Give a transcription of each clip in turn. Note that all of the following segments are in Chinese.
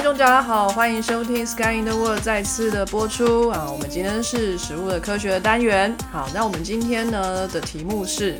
听众，大家好，欢迎收听《Sky in the World》再次的播出啊！我们今天是食物的科学的单元。好，那我们今天呢的题目是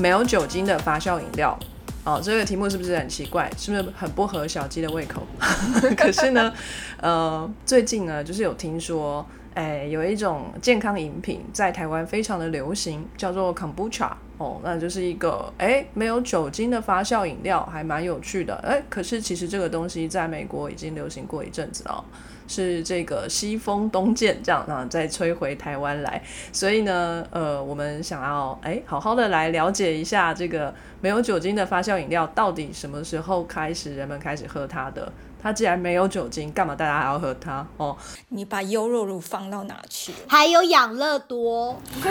没有酒精的发酵饮料。哦，这个题目是不是很奇怪？是不是很不合小鸡的胃口？可是呢，呃，最近呢，就是有听说，哎，有一种健康饮品在台湾非常的流行，叫做 Kombucha。哦，那就是一个哎没有酒精的发酵饮料，还蛮有趣的。哎，可是其实这个东西在美国已经流行过一阵子了，是这个西风东渐这样啊，再吹回台湾来。所以呢，呃，我们想要哎好好的来了解一下这个没有酒精的发酵饮料到底什么时候开始人们开始喝它的。它既然没有酒精，干嘛大家还要喝它？哦，你把优酪乳放到哪去？还有养乐多。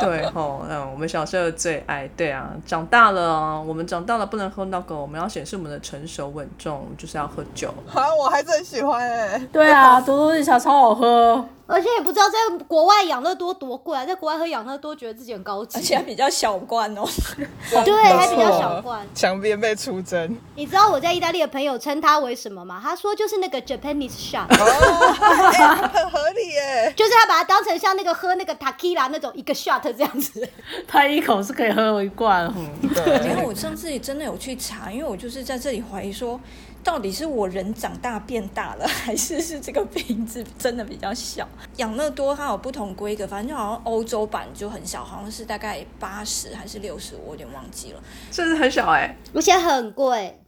对哦，嗯，我们小时候最爱。对啊，长大了，我们长大了不能喝那个，我们要显示我们的成熟稳重，就是要喝酒。啊，我还是很喜欢哎。对啊，多多日茶超好喝。而且也不知道在国外养乐多多贵啊，在国外喝养乐多觉得自己很高级，而且还比较小罐哦。对，还比较小罐。墙边被出征。你知道我在意大利的朋友称它为什么吗？他说就是那个 Japanese shot，很合理耶。就是他把它当成像那个喝那个 tequila 那种一个 shot 这样子。他一口是可以喝一罐。对，因为我上次也真的有去查，因为我就是在这里怀疑说。到底是我人长大变大了，还是是这个瓶子真的比较小？养乐多它有不同规格，反正就好像欧洲版就很小，好像是大概八十还是六十，我有点忘记了。甚至很小哎，而且很贵。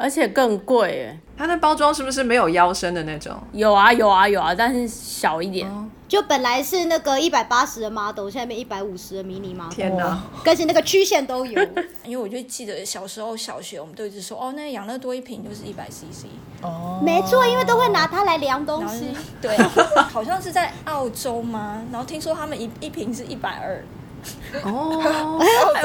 而且更贵哎，它的包装是不是没有腰身的那种？有啊有啊有啊，但是小一点。就本来是那个一百八十的 model，现在变一百五十的迷你 model。天哪！而且那个曲线都有。因为我就记得小时候小学，我们都一直说哦，那养乐多一瓶就是一百 cc。哦。没错，因为都会拿它来量东西。对，好像是在澳洲吗？然后听说他们一一瓶是一百二。哦，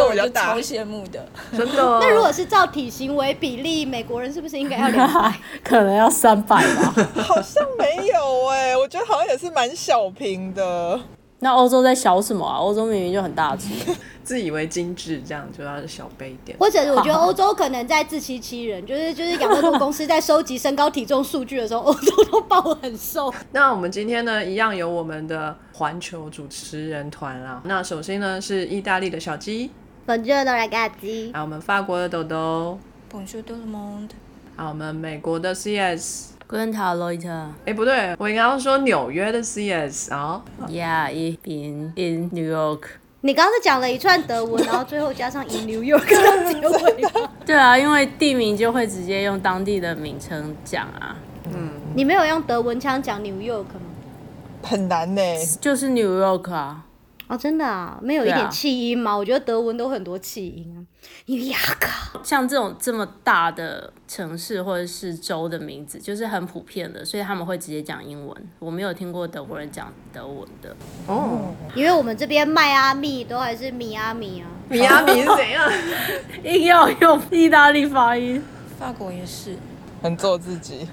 我就超羡慕的，真的。那如果是照体型为比例，美国人是不是应该要两百？可能要三百吧？好像没有哎，我觉得好像也是蛮小瓶的。那欧洲在小什么啊？欧洲明明就很大只。自以为精致，这样就要小杯一点。或者 我觉得欧洲可能在自欺欺人，就是就是养乐多公司在收集身高体重数据的时候，欧洲都报很瘦。那我们今天呢，一样有我们的环球主持人团啦。那首先呢是意大利的小鸡，Bonjour ragazzi。啊，我们法国的豆豆，Bonjour le monde。啊，我们美国的 CS，Guten Tag Leute。哎，不对，我应该要说纽约的 CS 啊。Yeah，ich bin in New York。你刚刚是讲了一串德文，然后最后加上 in New York 结尾。对啊，因为地名就会直接用当地的名称讲啊。嗯，你没有用德文腔讲 New York 吗？很难呢，就是 New York 啊。哦，真的啊，没有一点气音吗？我觉得德文都很多气音啊。雅克，像这种这么大的城市或者是州的名字，就是很普遍的，所以他们会直接讲英文。我没有听过德国人讲德文的。哦，因为我们这边迈阿密都还是米阿米啊。米阿米是怎样？硬要用意大利发音。法国也是，很做自己。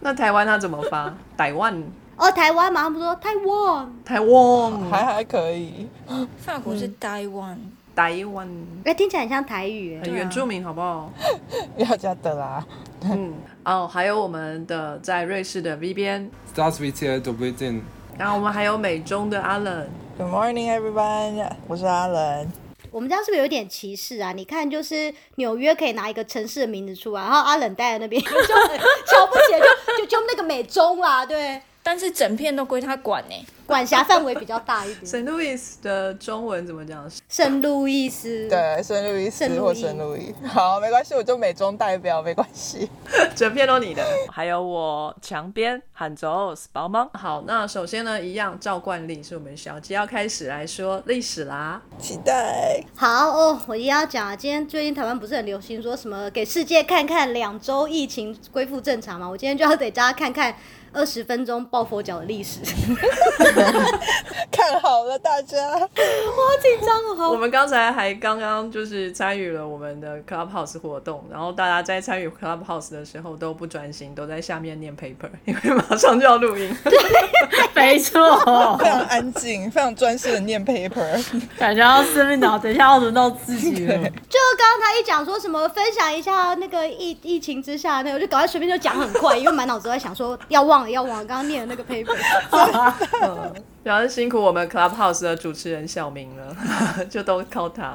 那台湾他怎么发？台湾。哦，台湾嘛，他们说台湾，台湾还还可以。法国是台湾，台湾。哎，听起来很像台语，很原住民，好不好？要加的啦。嗯，哦，还有我们的在瑞士的 V 边，Stars with the beginning。然后我们还有美中的 Alan。Good morning, everyone。我是 Alan。我们这样是不是有点歧视啊？你看，就是纽约可以拿一个城市的名字出来，然后阿冷待在那边就很瞧不起，就就就那个美中啦，对。但是整片都归他管呢。管辖范围比较大一点。圣路易斯的中文怎么讲？圣路易斯。对，圣路易斯或圣路易。好，没关系，我就美中代表，没关系。整片都你的。还有我墙边喊走宝猫。好，那首先呢，一样照惯例，是我们小鸡要开始来说历史啦。期待。好哦，我一定要讲啊，今天最近台湾不是很流行说什么给世界看看两周疫情恢复正常嘛？我今天就要给大家看看。二十分钟抱佛脚的历史，看好了大家，好紧张哦，我们刚才还刚刚就是参与了我们的 Clubhouse 活动，然后大家在参与 Clubhouse 的时候都不专心，都在下面念 paper，因为马上就要录音。没错，非常安静，非常专心的念 paper。感觉要生命脑，等一下要轮到自己了。就刚刚他一讲说什么分享一下那个疫疫情之下那个，我就赶快随便就讲很快，因为满脑子都在想说要忘了要往，刚刚念的那个 paper。主要是辛苦我们 Clubhouse 的主持人小明了，就都靠他。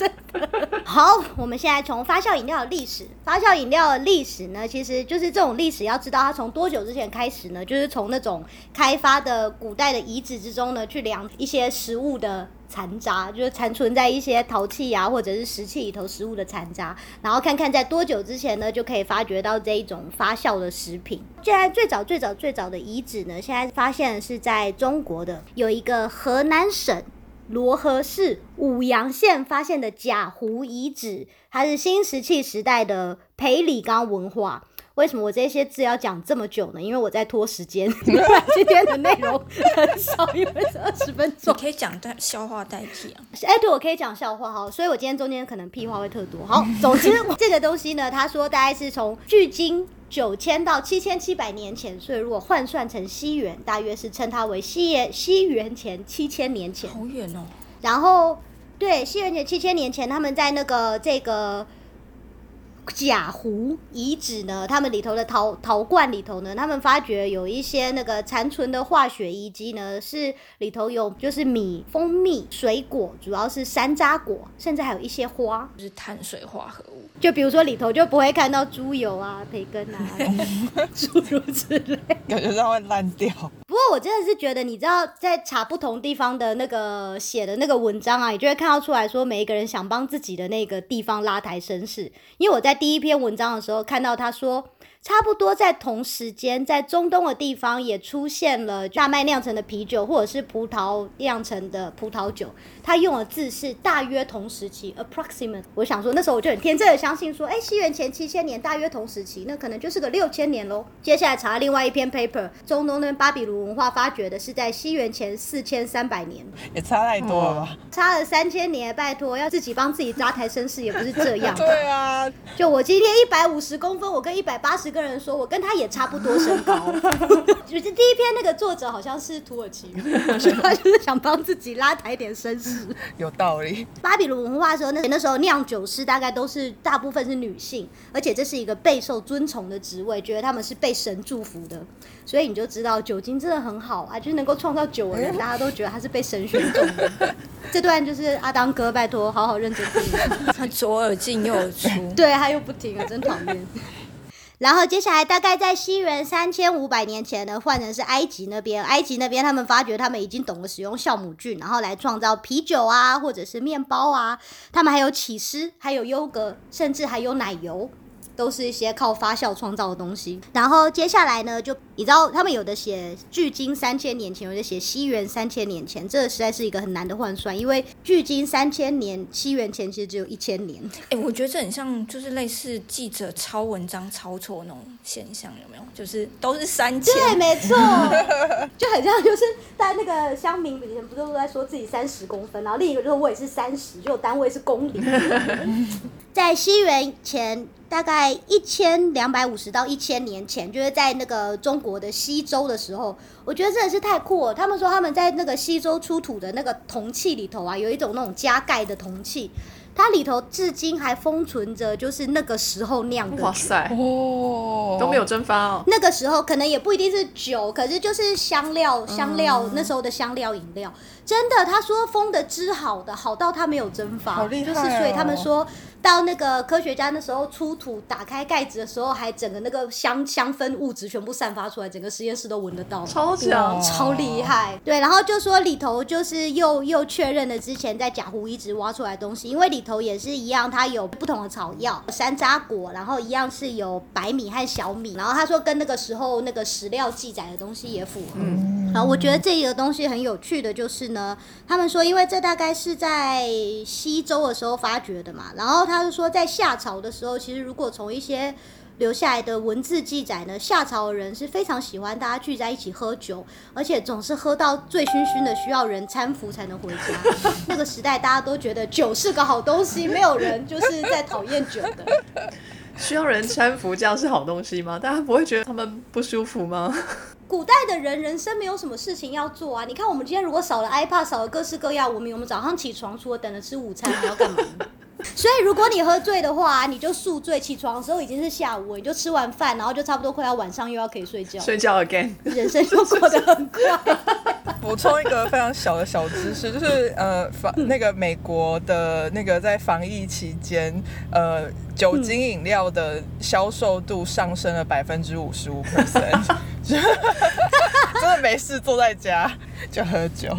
好，我们现在从发酵饮料的历史，发酵饮料的历史呢，其实就是这种历史要知道它从多久之前开始呢？就是从那种开发的古代的遗址之中呢，去量一些食物的残渣，就是残存在一些陶器啊或者是石器里头食物的残渣，然后看看在多久之前呢，就可以发掘到这一种发酵的食品。现在最早最早最早的遗址呢，现在发现是在中国的有一个河南省。漯河市舞阳县发现的贾湖遗址，它是新石器时代的裴李岗文化。为什么我这些字要讲这么久呢？因为我在拖时间，今天的内容很少，因为是二十分你钟。可以讲代笑话代替啊。哎，对，我可以讲笑话哈，所以我今天中间可能屁话会特多。好，总之 这个东西呢，他说大概是从距今九千到七千七百年前，所以如果换算成西元，大约是称它为西元西元前七千年前。好远哦，然后对，西元前七千年前，他们在那个这个贾湖遗址呢，他们里头的陶陶罐里头呢，他们发觉有一些那个残存的化学遗迹呢，是里头有就是米、蜂蜜、水果，主要是山楂果，甚至还有一些花。就是碳水化合物。就比如说里头就不会看到猪油啊、培根啊，诸如此类。感觉上会烂掉。不过我真的是觉得，你知道，在查不同地方的那个写的那个文章啊，你就会看到出来说，每一个人想帮自己的那个地方拉抬声势。因为我在第一篇文章的时候看到他说，差不多在同时间，在中东的地方也出现了大麦酿成的啤酒，或者是葡萄酿成的葡萄酒。他用的字是大约同时期 （approximate）。我想说，那时候我就很天真的相信说，哎，西元前七千年大约同时期，那可能就是个六千年喽。接下来查另外一篇 paper，中东那边巴比伦文化发掘的是在西元前四千三百年，也差太多了吧？差了三千年，拜托，要自己帮自己扎台身世也不是这样。对啊，就我今天一百五十公分，我跟一百八十个人说，我跟他也差不多身高。就是第一篇那个作者好像是土耳其人，他就是想帮自己拉抬一点身世。有道理。巴比伦文化的时候，那那时候酿酒师大概都是大部分是女性，而且这是一个备受尊崇的职位，觉得他们是被神祝福的，所以你就知道酒精真的很好啊，就是能够创造酒的人，大家都觉得他是被神选中的。这段就是阿当哥，拜托好好认真听。他左耳进右耳出，对，他又不听啊，真讨厌。然后接下来大概在西元三千五百年前呢，换成是埃及那边。埃及那边他们发觉他们已经懂得使用酵母菌，然后来创造啤酒啊，或者是面包啊。他们还有起司，还有优格，甚至还有奶油，都是一些靠发酵创造的东西。然后接下来呢，就你知道他们有的写距今三千年前，有的写西元三千年前，这实在是一个很难的换算，因为距今三千年，西元前其实只有一千年。哎、我觉得这很像，就是类似记者抄文章抄错那种现象，有没有？就是都是三千，对，没错，就很像，就是在那个乡民以前不是都在说自己三十公分，然后另一个就是我也是三十，就单位是公里。在西元前大概一千两百五十到一千年前，就是在那个中国的西周的时候，我觉得真的是太酷了。他们说他们在那个西周出土的那个铜器里头啊，有一种那种加盖的铜器。它里头至今还封存着，就是那个时候酿的。哇塞，哦，都没有蒸发哦。那个时候可能也不一定是酒，可是就是香料，香料、那时候的香料饮料，真的，他说封的汁好的，好到它没有蒸发，好厉害就是所以他们哦说到那个科学家那时候出土，打开盖子的时候，还整个那个香香氛物质全部散发出来，整个实验室都闻得到。超强，超厉害，对，然后就说里头就是又又确认了之前在贾湖遗址挖出来的东西，因为里头也是一样，它有不同的草药、山楂果，然后一样是有白米和小米，然后他说跟那个时候那个史料记载的东西也符合。然后我觉得这个东西很有趣的就是呢，他们说因为这大概是在西周的时候发掘的嘛，然后他就说在夏朝的时候，其实如果从一些留下来的文字记载呢，夏朝的人是非常喜欢大家聚在一起喝酒，而且总是喝到醉醺醺的，需要人搀扶才能回家。那个时代大家都觉得酒是个好东西，没有人就是在讨厌酒的。需要人搀扶，这样是好东西吗？大家不会觉得他们不舒服吗？古代的人人生没有什么事情要做啊！你看我们今天如果少了 iPad，少了各式各样，我们我们早上起床除了等着吃午餐，还要干嘛？所以如果你喝醉的话，你就宿醉，起床的时候已经是下午，你就吃完饭，然后就差不多快要晚上，又要可以睡觉，睡觉 again，人生就过得很快。补充一个非常小的小知识，就是呃防那个美国的那个在防疫期间，呃酒精饮料的销售度上升了百分之五十五 percent，真的没事坐在家就喝酒，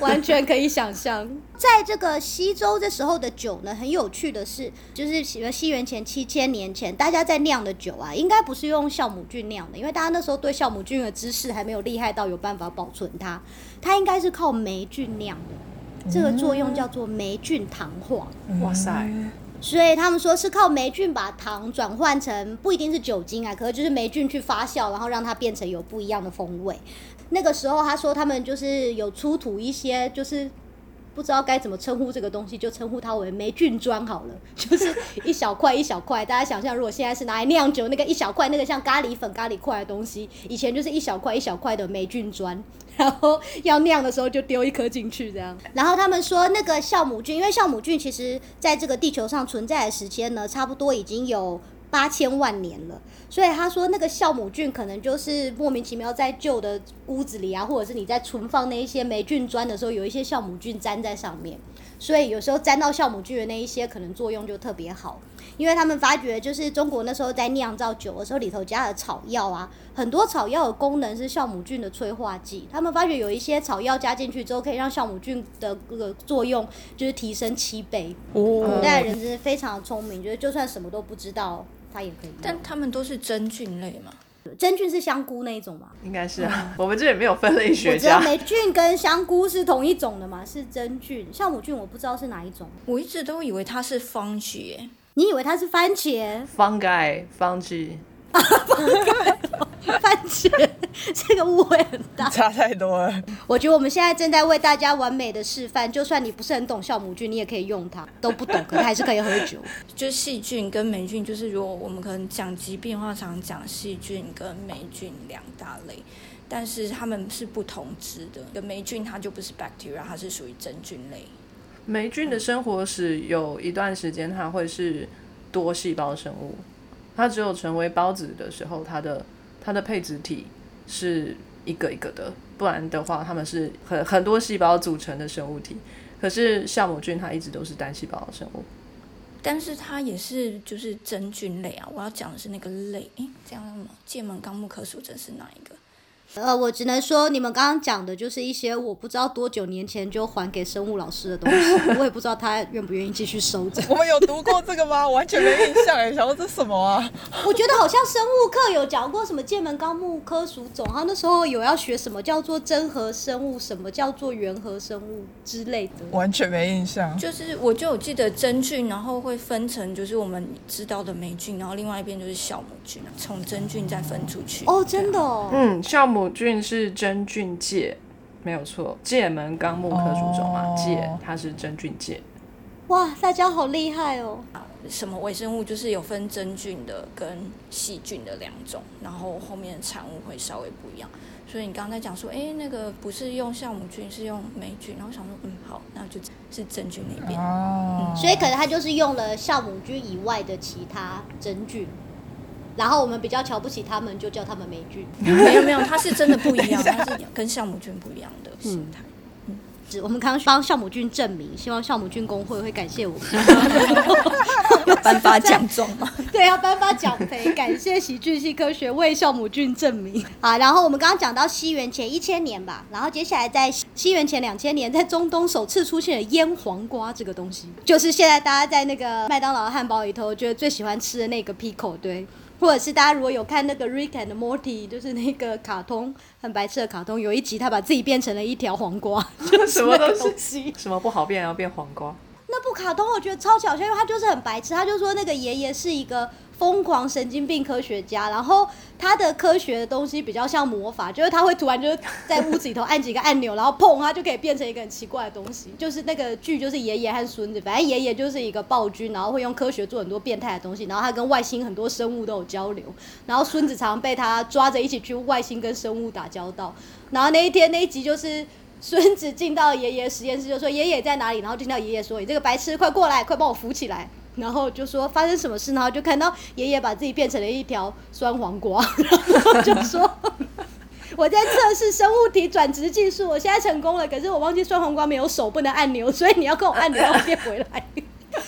完全可以想象。在这个西周这时候的酒呢，很有趣的是，就是西元前七千年前，大家在酿的酒啊，应该不是用酵母菌酿的，因为大家那时候对酵母菌的知识还没有厉害到有办法保存它，它应该是靠霉菌酿的，这个作用叫做霉菌糖化。哇塞！所以他们说是靠霉菌把糖转换成不一定是酒精啊，可能就是霉菌去发酵，然后让它变成有不一样的风味。那个时候他说他们就是有出土一些就是。不知道该怎么称呼这个东西，就称呼它为霉菌砖好了。就是一小块一小块，大家想象，如果现在是拿来酿酒，那个一小块，那个像咖喱粉、咖喱块的东西，以前就是一小块一小块的霉菌砖，然后要酿的时候就丢一颗进去这样。然后他们说，那个酵母菌，因为酵母菌其实在这个地球上存在的时间呢，差不多已经有。八千万年了，所以他说那个酵母菌可能就是莫名其妙在旧的屋子里啊，或者是你在存放那一些霉菌砖的时候，有一些酵母菌粘在上面，所以有时候粘到酵母菌的那一些可能作用就特别好，因为他们发觉就是中国那时候在酿造酒的时候里头加了草药啊，很多草药的功能是酵母菌的催化剂，他们发觉有一些草药加进去之后，可以让酵母菌的这个作用就是提升七倍。古代人真是非常聪明，就是就算什么都不知道。它也可以，但它们都是真菌类嘛？真菌是香菇那一种吗？应该是啊，我们这里没有分类学家。霉菌跟香菇是同一种的嘛？是真菌，酵母菌我不知道是哪一种。我一直都以为它是番茄，你以为它是番茄？Fungi，fungi。番茄，这个误会很大，差太多了。我觉得我们现在正在为大家完美的示范，就算你不是很懂酵母菌，你也可以用它。都不懂，可还是可以喝酒。就是细菌跟霉菌，就是如果我们可能讲疾病的话，常讲细菌跟霉菌两大类，但是它们是不同质的。个霉菌它就不是 bacteria，它是属于真菌类。霉菌的生活史有一段时间，它会是多细胞生物。它只有成为孢子的时候，它的它的配子体是一个一个的，不然的话，它们是很很多细胞组成的生物体。可是酵母菌它一直都是单细胞生物，但是它也是就是真菌类啊。我要讲的是那个类，这样吗？界门纲目科属真是哪一个？呃，我只能说，你们刚刚讲的就是一些我不知道多久年前就还给生物老师的东西，我也不知道他愿不愿意继续收着。我们有读过这个吗？完全没印象哎，想说这什么啊？我觉得好像生物课有讲过什么剑门纲目科属种，他那时候有要学什么叫做真核生物，什么叫做原核生物之类的，完全没印象。就是我就有记得真菌，然后会分成就是我们知道的霉菌，然后另外一边就是酵母菌，从真菌再分出去。哦，真的哦，嗯，酵母。菌是真菌界，没有错，界门纲目科属种啊，界它是真菌界。哇，大家好厉害哦！什么微生物就是有分真菌的跟细菌的两种，然后后面的产物会稍微不一样。所以你刚才讲说，哎，那个不是用酵母菌，是用霉菌，然后想说，嗯，好，那就是真菌那边。哦，所以可能它就是用了酵母菌以外的其他真菌。然后我们比较瞧不起他们，就叫他们霉菌。没有没有，他是真的不一样，它是跟酵母菌不一样的形态。嗯，我们刚刚帮酵母菌证明，希望酵母菌工会会感谢我们，颁发奖状吗？对，要颁发奖杯，感谢喜剧系科学为酵母菌证明。好，然后我们刚刚讲到西元前一千年吧，然后接下来在西元前两千年，在中东首次出现了腌黄瓜这个东西，就是现在大家在那个麦当劳汉堡里头觉得最喜欢吃的那个 pickle，对。或者是大家如果有看那个 Rick and Morty，就是那个卡通很白痴的卡通，有一集他把自己变成了一条黄瓜，什么东西？什么不好变要变黄瓜？那部卡通我觉得超搞笑，因为他就是很白痴，他就说那个爷爷是一个疯狂神经病科学家，然后他的科学的东西比较像魔法，就是他会突然就是在屋子里头按几个按钮，然后砰，他就可以变成一个很奇怪的东西。就是那个剧就是爷爷和孙子，反正爷爷就是一个暴君，然后会用科学做很多变态的东西，然后他跟外星很多生物都有交流，然后孙子常被他抓着一起去外星跟生物打交道。然后那一天那一集就是。孙子进到爷爷实验室，就说：“爷爷在哪里？”然后听到爷爷说：“你这个白痴，快过来，快帮我扶起来。”然后就说发生什么事，然后就看到爷爷把自己变成了一条酸黄瓜，然后就说：“ 我在测试生物体转职技术，我现在成功了，可是我忘记酸黄瓜没有手，不能按钮，所以你要跟我按钮让我变回来。”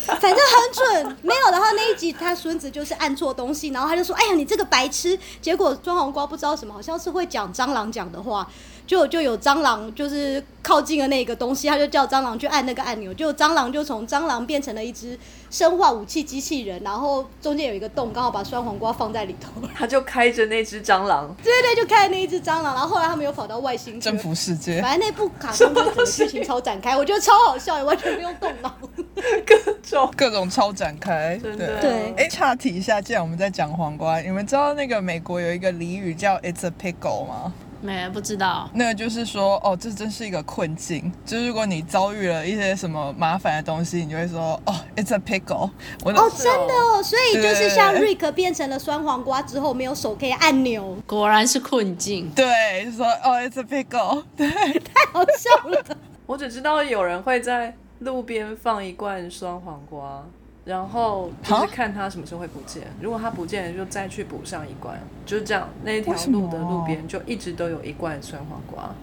反正很准，没有。然后那一集他孙子就是按错东西，然后他就说：“哎呀，你这个白痴！”结果酸黄瓜不知道什么，好像是会讲蟑螂讲的话。就就有蟑螂，就是靠近了那个东西，他就叫蟑螂去按那个按钮，就蟑螂就从蟑螂变成了一只生化武器机器人，然后中间有一个洞，刚好把酸黄瓜放在里头，他就开着那只蟑螂，对对对，就开着那一只蟑螂，然后后来他们又跑到外星征服世界。反正那部卡通整个剧情超展开，我觉得超好笑，也完全不用动脑，各种各种超展开，真的对哎，岔题一下，既然我们在讲黄瓜，你们知道那个美国有一个俚语叫 "It's a pickle" 吗？没不知道，那个就是说，哦，这真是一个困境。就是如果你遭遇了一些什么麻烦的东西，你就会说，哦，it's a pickle。我哦，真的哦，所以就是像瑞克变成了酸黄瓜之后，没有手可以按钮，果然是困境。对，就说，哦，it's a pickle。对，太好笑了。我只知道有人会在路边放一罐酸黄瓜。然后就是看他什么时候会不见，如果他不见了，就再去补上一罐，就是这样。那一条路的路边就一直都有一罐酸黄瓜。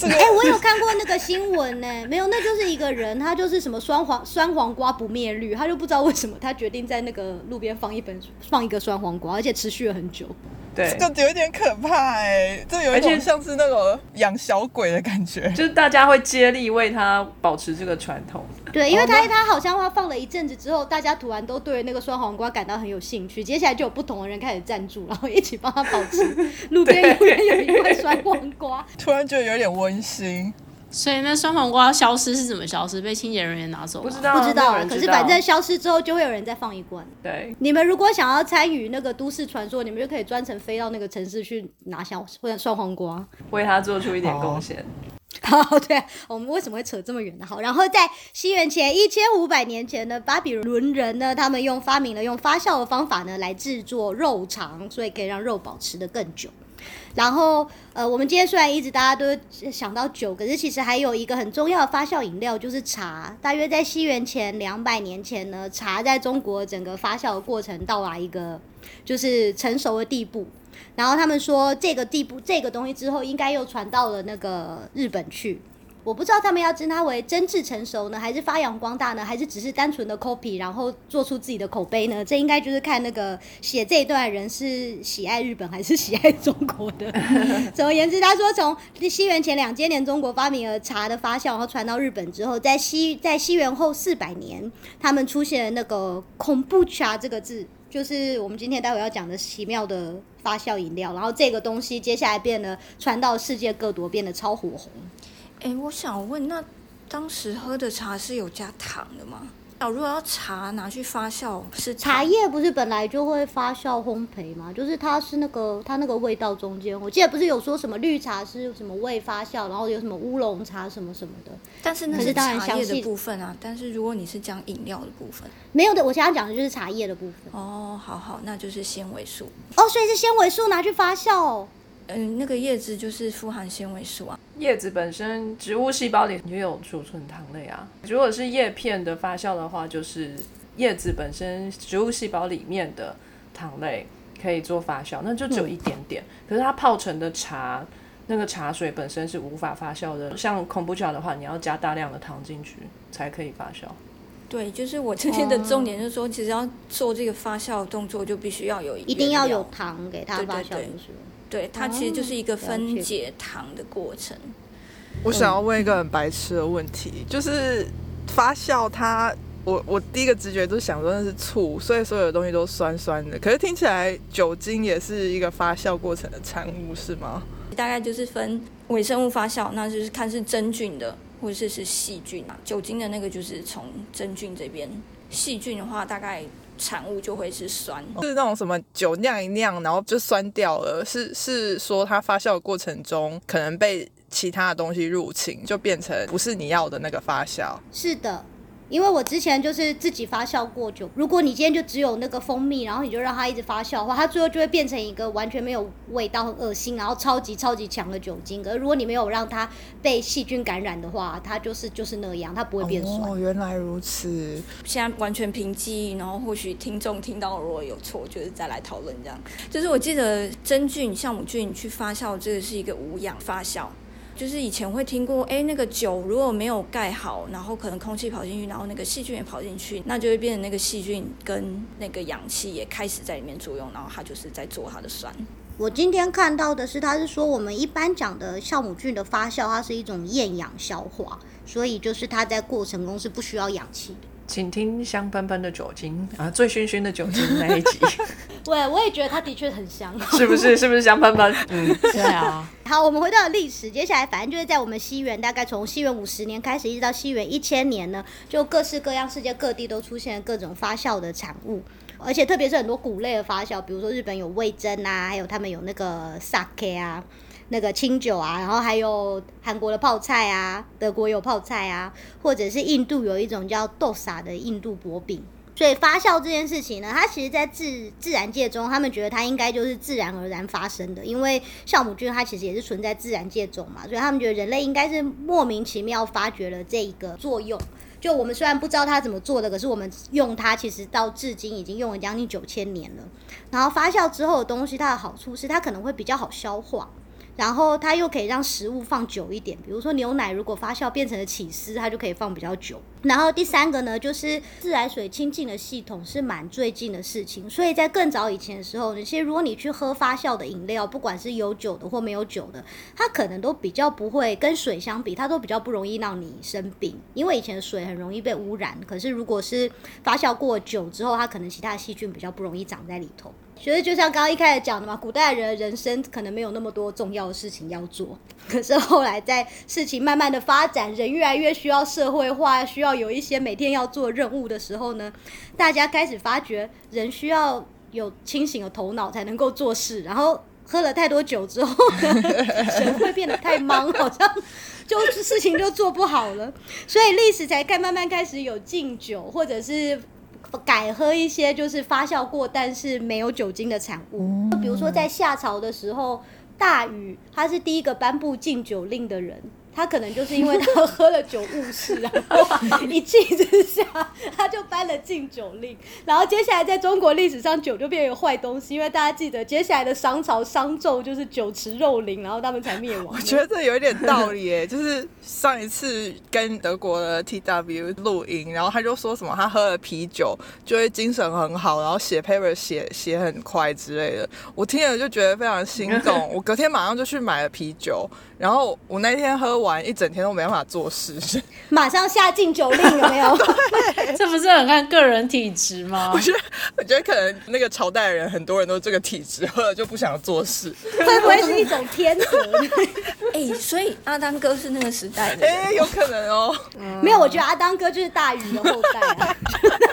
哎，我有看过那个新闻呢，没有，那就是一个人，他就是什么酸黄酸黄瓜不灭绿，他就不知道为什么他决定在那个路边放一本放一个酸黄瓜，而且持续了很久。对，这个有一点可怕哎，这有一点像是那种养小鬼的感觉，就是大家会接力为他保持这个传统。对，因为他他好像他放了一阵子之后，大家突然都对那个酸黄瓜感到很有兴趣，接下来就有不同的人开始赞助，然后一起帮他保持路边永远有一块酸黄瓜。突然觉得有点温馨。所以那酸黄瓜消失是怎么消失？被清洁人员拿走？不知道，不知道。可是反正消失之后，就会有人再放一罐。对，你们如果想要参与那个都市传说，你们就可以专程飞到那个城市去拿小或者酸黄瓜，为他做出一点贡献。好，对，我们为什么会扯这么远呢？好，然后在西元前一千五百年前呢，巴比伦人呢，他们用发明了用发酵的方法呢来制作肉肠，所以可以让肉保持的更久。然后，呃，我们今天虽然一直大家都想到酒，可是其实还有一个很重要的发酵饮料就是茶。大约在西元前两百年前呢，茶在中国整个发酵的过程到达一个就是成熟的地步。然后他们说这个地步这个东西之后，应该又传到了那个日本去。我不知道他们要称它为真挚成熟呢，还是发扬光大呢，还是只是单纯的 copy，然后做出自己的口碑呢？这应该就是看那个写这一段人是喜爱日本还是喜爱中国的。总而言之，他说从西元前两千年中国发明了茶的发酵，然后传到日本之后，在西在西元后四百年，他们出现了那个恐怖茶这个字，就是我们今天待会要讲的奇妙的发酵饮料。然后这个东西接下来变得传到世界各国，变得超火红。哎，我想问，那当时喝的茶是有加糖的吗？哦，如果要茶拿去发酵，是茶叶不是本来就会发酵烘焙吗？就是它是那个它那个味道中间，我记得不是有说什么绿茶是什么未发酵，然后有什么乌龙茶什么什么的。但是那是茶叶的部分啊。但是如果你是讲饮料的部分，没有的。我现在讲的就是茶叶的部分。哦，好好，那就是纤维素。哦，所以是纤维素拿去发酵。嗯，那个叶子就是富含纤维素啊。叶子本身植物细胞里也有储存糖类啊。如果是叶片的发酵的话，就是叶子本身植物细胞里面的糖类可以做发酵，那就只有一点点。可是它泡成的茶，那个茶水本身是无法发酵的。像恐怖茶的话，你要加大量的糖进去才可以发酵。对，就是我今天的重点就是说，其实要做这个发酵动作，就必须要有一定要有糖给它发酵。对，它其实就是一个分解糖的过程。我想要问一个很白痴的问题，就是发酵它，我我第一个直觉都想说那是醋，所以所有的东西都酸酸的。可是听起来酒精也是一个发酵过程的产物，是吗？大概就是分微生物发酵，那就是看是真菌的或者是是细菌嘛。酒精的那个就是从真菌这边，细菌的话大概产物就会是酸。是那种什么酒酿一酿，然后就酸掉了，是是说它发酵的过程中可能被其他的东西入侵，就变成不是你要的那个发酵。是的，因为我之前就是自己发酵过酒，如果你今天就只有那个蜂蜜，然后你就让它一直发酵的话，它最后就会变成一个完全没有味道、很恶心，然后超级超级强的酒精。可是如果你没有让它被细菌感染的话，它就是就是那样，它不会变酸。哦，原来如此。现在完全凭记忆，然后或许听众听到如果有错，就是再来讨论这样。就是我记得真菌、酵母菌去发酵，这个是一个无氧发酵。就是以前会听过，哎，那个酒如果没有盖好，然后可能空气跑进去，然后那个细菌也跑进去，那就会变成那个细菌跟那个氧气也开始在里面作用，然后它就是在做它的酸。我今天看到的是，他是说我们一般讲的酵母菌的发酵，它是一种厌氧消化，所以就是它在过程中是不需要氧气的。请听香喷喷的酒精啊，醉醺醺的酒精那一集，对，我也觉得它的确很香。是不是？是不是香喷喷？嗯，对啊，好，我们回到历史，接下来反正就是在我们西元，大概从西元五十年开始，一直到西元一千年呢，就各式各样世界各地都出现了各种发酵的产物，而且特别是很多谷类的发酵，比如说日本有味噌啊，还有他们有那个 sake 啊。那个清酒啊，然后还有韩国的泡菜啊，德国有泡菜啊，或者是印度有一种叫豆沙的印度薄饼。所以发酵这件事情呢，它其实在自自然界中，他们觉得它应该就是自然而然发生的，因为酵母菌它其实也是存在自然界中嘛，所以他们觉得人类应该是莫名其妙发掘了这一个作用。就我们虽然不知道它怎么做的，可是我们用它，其实到至今已经用了将近九千年了。然后发酵之后的东西，它的好处是它可能会比较好消化。然后它又可以让食物放久一点，比如说牛奶如果发酵变成了起司，它就可以放比较久。然后第三个呢，就是自来水清净的系统是蛮最近的事情，所以在更早以前的时候，那些如果你去喝发酵的饮料，不管是有酒的或没有酒的，它可能都比较不会跟水相比，它都比较不容易让你生病，因为以前的水很容易被污染。可是如果是发酵过久之后，它可能其他细菌比较不容易长在里头。觉得就像刚刚一开始讲的嘛，古代人人生可能没有那么多重要的事情要做，可是后来在事情慢慢的发展，人越来越需要社会化，需要有一些每天要做任务的时候呢，大家开始发觉人需要有清醒的头脑才能够做事，然后喝了太多酒之后呢，人会变得太忙，好像就事情就做不好了，所以历史才开慢慢开始有敬酒或者是。改喝一些就是发酵过但是没有酒精的产物，比如说在夏朝的时候，大禹他是第一个颁布禁酒令的人。他可能就是因为他喝了酒误事，然后一气之下，他就颁了禁酒令。然后接下来在中国历史上，酒就变成坏东西，因为大家记得接下来的商朝商纣就是酒池肉林，然后他们才灭亡。我觉得这有一点道理耶，就是上一次跟德国的 T W 录音，然后他就说什么他喝了啤酒就会精神很好，然后写 paper 写写很快之类的。我听了就觉得非常心动，我隔天马上就去买了啤酒，然后我那天喝。完一整天都没办法做事，马上下禁酒令有没有？这不是很看个人体质吗？我觉得，我觉得可能那个朝代的人很多人都这个体质，喝了就不想做事，会不会是一种天择？哎，所以阿当哥是那个时代的，哎，有可能哦。没有，我觉得阿当哥就是大禹的后代啊，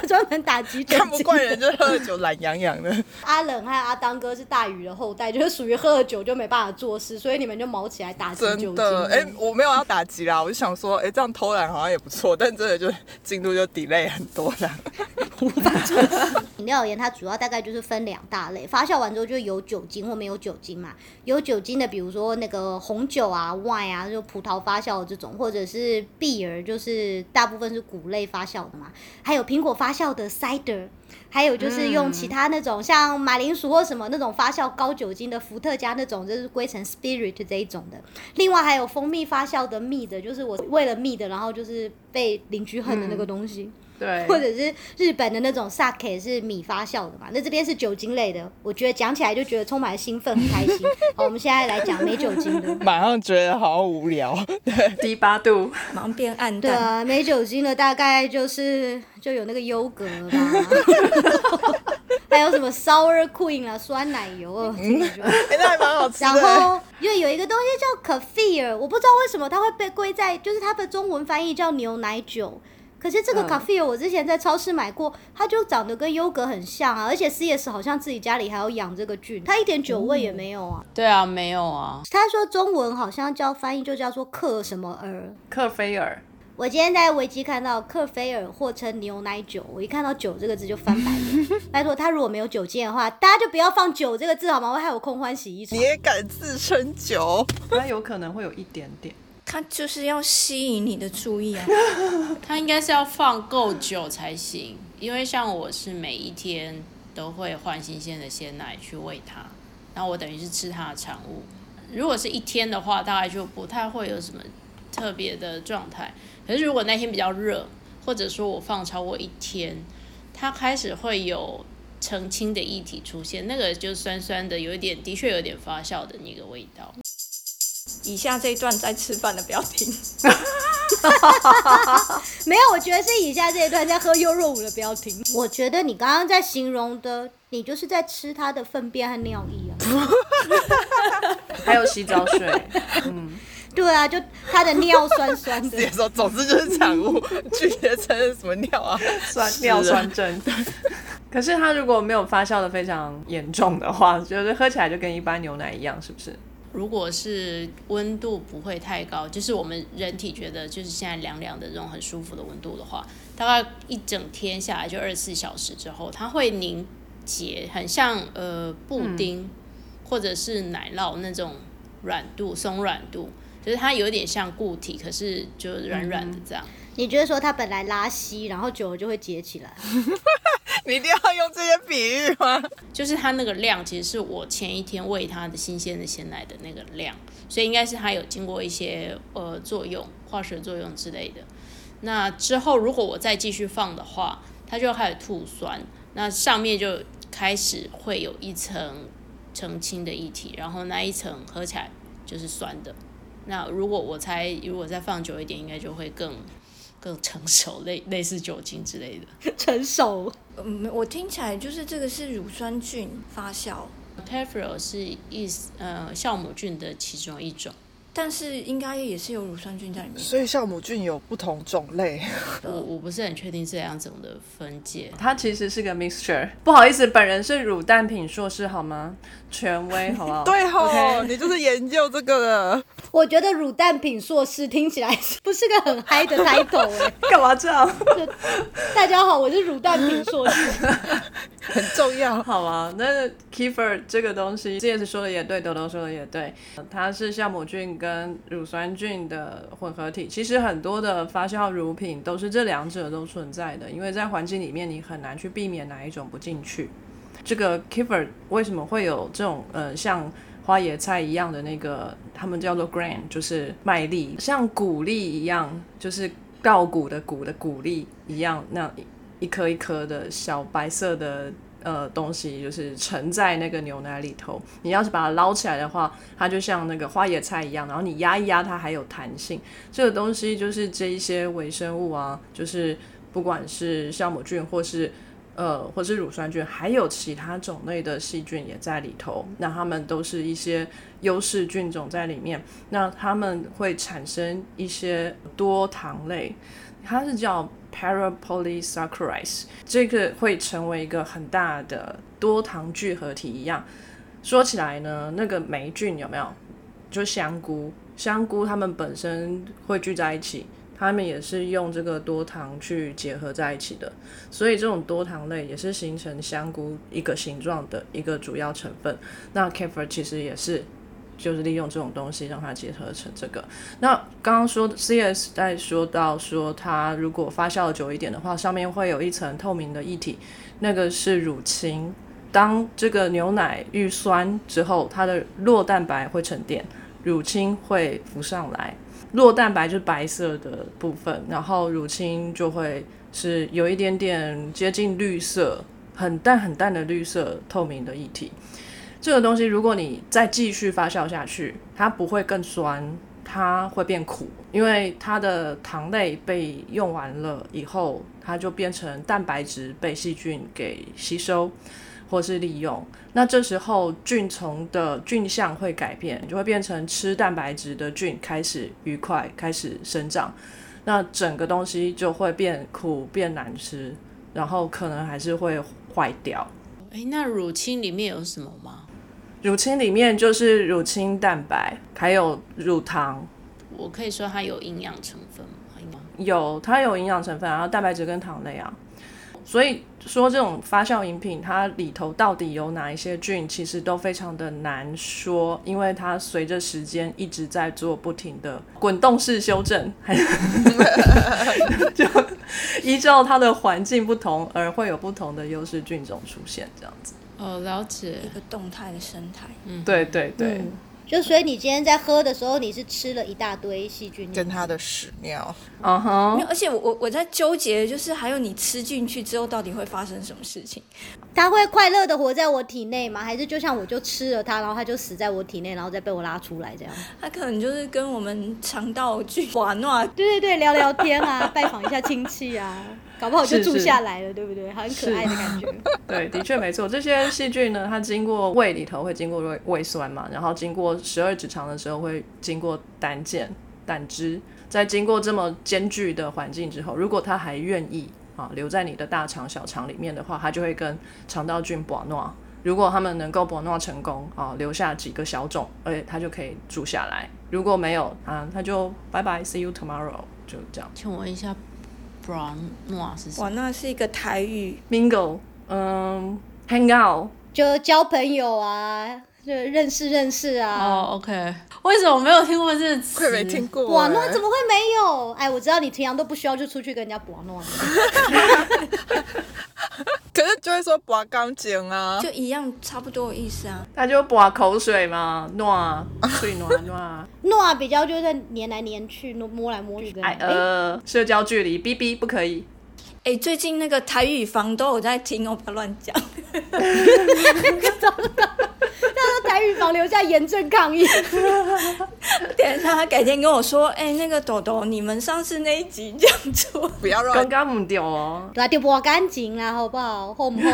专门打击酒，看不惯人就喝了酒懒洋洋的。阿冷还有阿当哥是大禹的后代，就是属于喝了酒就没办法做事，所以你们就毛起来打击酒精。哎，我。没有要打击啦，我就想说，哎，这样偷懒好像也不错，但真的就 进度就 delay 很多的。饮料而言，它主要大概就是分两大类，发酵完之后就有酒精或没有酒精嘛。有酒精的，比如说那个红酒啊、wine 啊，就葡萄发酵的这种，或者是 beer，就是大部分是谷类发酵的嘛。还有苹果发酵的 cider。还有就是用其他那种像马铃薯或什么那种发酵高酒精的伏特加那种，就是归成 spirit 这一种的。另外还有蜂蜜发酵的蜜的，就是我为了蜜的，然后就是被邻居恨的那个东西。对，或者是日本的那种 sake 是米发酵的嘛？那这边是酒精类的，我觉得讲起来就觉得充满兴奋，很开心。好，我们现在来讲没酒精的，马上觉得好无聊。对，低八度，马上变暗淡。对啊，没酒精的大概就是就有那个优格吧。还有什么 sour cream 啊，酸奶油啊，听着就哎、那还蛮好吃的。然后因为有一个东西叫 kefir，我不知道为什么它会被归在，就是它的中文翻译叫牛奶酒。可是这个嗯 kefir 我之前在超市买过，它就长得跟优格很像啊，而且 CS 好像自己家里还有养这个菌，它一点酒味也没有啊。对啊，没有啊，他说中文好像叫翻译就叫做克什么尔。克菲尔，我今天在维基看到克菲尔或称牛奶酒，我一看到酒这个字就翻白眼。拜托，他如果没有酒精的话，大家就不要放酒这个字好吗？会害我空欢喜一场你。也敢自称酒？它有可能会有一点点。它就是要吸引你的注意啊。它应该是要放够久才行，因为像我是每一天都会换新鲜的鲜奶去喂它，然后我等于是吃它的产物。如果是一天的话，大概就不太会有什么特别的状态。可是如果那天比较热，或者说我放超过一天，它开始会有澄清的液体出现，那个就酸酸的，有一点的确有点发酵的那个味道。以下这一段在吃饭的不要听。没有，我觉得是以下这一段在喝优若舞的，不要听。我觉得你刚刚在形容的，你就是在吃它的粪便和尿液啊。还有洗澡水，嗯对啊，就它的尿酸酸的总之就是产物，具体的成是什么尿啊？酸尿酸症。可是它如果没有发酵的非常严重的话，就是喝起来就跟一般牛奶一样，是不是？如果是温度不会太高，就是我们人体觉得就是现在凉凉的这种很舒服的温度的话，大概一整天下来就二十四小时之后，它会凝结，很像呃布丁、或者是奶酪那种软度、松软度，就是它有点像固体，可是就软软的这样。你觉得说它本来拉稀，然后久了就会结起来？你一定要用这些比喻吗？就是它那个量，其实是我前一天喂它的新鲜的鲜奶的那个量，所以应该是它有经过一些呃作用、化学作用之类的。那之后如果我再继续放的话，它就开始吐酸，那上面就开始会有一层澄清的液体，然后那一层喝起来就是酸的。那如果我猜，如果再放久一点，应该就会更更成熟，类类似酒精之类的。成熟。嗯，我听起来就是这个是乳酸菌发酵，Teflon 是一呃酵母菌的其中一种。但是应该也是有乳酸菌在里面。所以酵母菌有不同种类，我我不是很确定这两种的分界。它其实是个 mixture。不好意思，本人是乳蛋品硕士，好吗？权威，好不好？对吼你就是研究这个的。我觉得乳蛋品硕士听起来不是个很嗨的 title 哎、干嘛这样？大家好，我是乳蛋品硕士。很重要。好啊，那 kefir 这个东西，CS 说的也对，豆豆说的也对，它是酵母菌跟乳酸菌的混合体。其实很多的发酵乳品都是这两者都存在的，因为在环境里面你很难去避免哪一种不进去。这个 kefir 为什么会有这种呃像花椰菜一样的那个，他们叫做 grain，就是麦粒，像谷粒一样，就是稻谷的谷的谷粒一样，那一颗一颗的小白色的呃东西，就是沉在那个牛奶里头。你要是把它捞起来的话，它就像那个花椰菜一样，然后你压一压，它还有弹性。这个东西就是这一些微生物啊，就是不管是酵母菌或是呃，或是乳酸菌，还有其他种类的细菌也在里头。那它们都是一些优势菌种在里面。那它们会产生一些多糖类，它是叫 parapolysaccharides，这个会成为一个很大的多糖聚合体一样。说起来呢，那个霉菌有没有？就香菇，香菇它们本身会聚在一起，它们也是用这个多糖去结合在一起的，所以这种多糖类也是形成香菇一个形状的一个主要成分。那 kefir 其实也是。就是利用这种东西让它结合成这个。那刚刚说 CS 在说到说，它如果发酵久一点的话，上面会有一层透明的液体，那个是乳清。当这个牛奶遇酸之后，它的酪蛋白会沉淀，乳清会浮上来。酪蛋白就是白色的部分，然后乳清就会是有一点点接近绿色，很淡很淡的绿色透明的液体。这个东西如果你再继续发酵下去，它不会更酸，它会变苦，因为它的糖类被用完了以后，它就变成蛋白质被细菌给吸收。或是利用。那这时候菌虫的菌相会改变，就会变成吃蛋白质的菌开始愉快开始生长，那整个东西就会变苦变难吃，然后可能还是会坏掉。诶，那乳清里面有什么吗？乳清里面就是乳清蛋白，还有乳糖，我可以说它有营养成分吗？有它有营养成分，然后蛋白质跟糖类啊。所以说这种发酵饮品，它里头到底有哪一些菌，其实都非常的难说，因为它随着时间一直在做不停的滚动式修正，就依照它的环境不同而会有不同的优势菌种出现，这样子。哦，了解一个动态的生态。嗯，对对对。就所以你今天在喝的时候，你是吃了一大堆细菌，跟它的屎尿，嗯哼，而且我我我在纠结，就是还有你吃进去之后，到底会发生什么事情？它会快乐的活在我体内吗？还是就像我就吃了它，然后它就死在我体内，然后再被我拉出来这样？它可能就是跟我们肠道菌玩闹，对对对，聊聊天啊，拜访一下亲戚啊。搞不好就住下来了，对不对？很可爱的感觉。对，的确没错。这些细菌呢，它经过胃里头会经过胃胃酸嘛，然后经过十二指肠的时候会经过胆碱、胆汁，在经过这么艰巨的环境之后，如果它还愿意啊留在你的大肠、小肠里面的话，它就会跟肠道菌搏诺。如果他们能够搏诺成功啊，留下几个小种，而且它就可以住下来。如果没有啊，它就拜拜，see you tomorrow，就这样。请问一下。软诺是什么？那是一个台语。Mingle，嗯，hang out，就交朋友啊，就认识认识啊。哦，OK。为什么没有听过这个词？没听过。瓦诺怎么会没有？哎，我知道你平常都不需要就出去跟人家瓦诺。可是就会说拔钢筋啊，就一样差不多的意思啊。他就拔口水嘛，诺，水诺诺。诺比较就是黏来黏去，摸来摸去的。哎呃，社交距离，B B 不可以。哎，最近那个台语房都有在听哦，不要乱讲。他说台语房留下严正抗议。等一下，他改天跟我说，哎，那个豆豆，你们上次那一集讲错，不要乱。刚刚唔掉哦，对啊，丢不干净啦，好不好？好不好？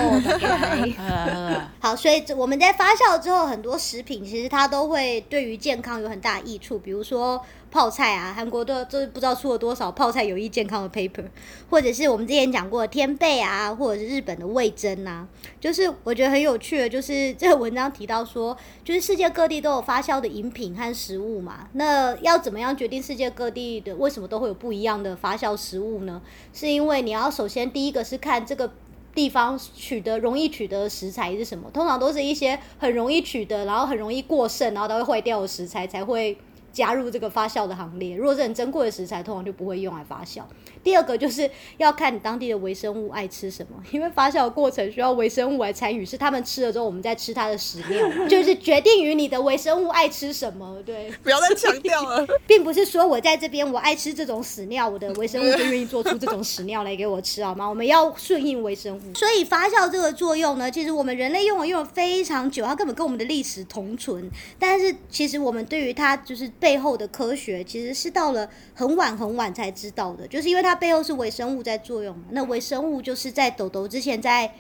好，所以我们在发酵之后，很多食品其实它都会对于健康有很大益处，比如说。泡菜啊，韩国的这不知道出了多少泡菜有益健康的 paper，或者是我们之前讲过的天贝啊，或者是日本的味噌啊，就是我觉得很有趣的，就是这个文章提到说，就是世界各地都有发酵的饮品和食物嘛，那要怎么样决定世界各地的为什么都会有不一样的发酵食物呢？是因为你要首先第一个是看这个地方取得容易取得的食材是什么，通常都是一些很容易取得，然后很容易过剩，然后都会坏掉的食材才会。加入这个发酵的行列，如果是很珍贵的食材，通常就不会用来发酵。第二个就是要看你当地的微生物爱吃什么，因为发酵的过程需要微生物来参与，是他们吃了之后，我们再吃它的屎尿，就是决定于你的微生物爱吃什么。对，不要再强调了，并不是说我在这边我爱吃这种屎尿，我的微生物就愿意做出这种屎尿来给我吃，好吗？我们要顺应微生物。所以发酵这个作用呢，其实我们人类用了用了非常久，它根本跟我们的历史同存。但是其实我们对于它就是背后的科学，其实是到了很晚很晚才知道的，就是因为它。背后是微生物在作用嘛？那微生物就是在抖抖之前在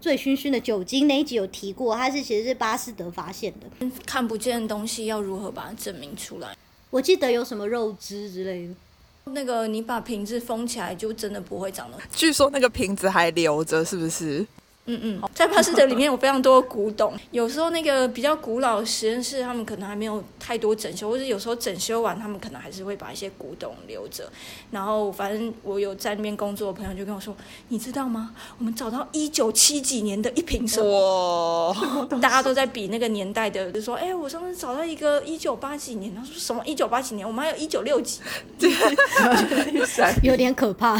醉醺醺的酒精那一集有提过，它是其实是巴斯德发现的。看不见的东西要如何把它证明出来？我记得有什么肉汁之类的。那个你把瓶子封起来，就真的不会长了。据说那个瓶子还留着，是不是？嗯嗯，在巴斯德里面有非常多古董，有时候那个比较古老的实验室，他们可能还没有太多整修，或者有时候整修完，他们可能还是会把一些古董留着。然后反正我有在那边工作的朋友就跟我说：“你知道吗？我们找到一九七几年的一瓶什么？大家都在比那个年代的，就说：哎，我上次找到一个一九八几年。他说什么一九八几年？我们还有一九六几，对有点可怕。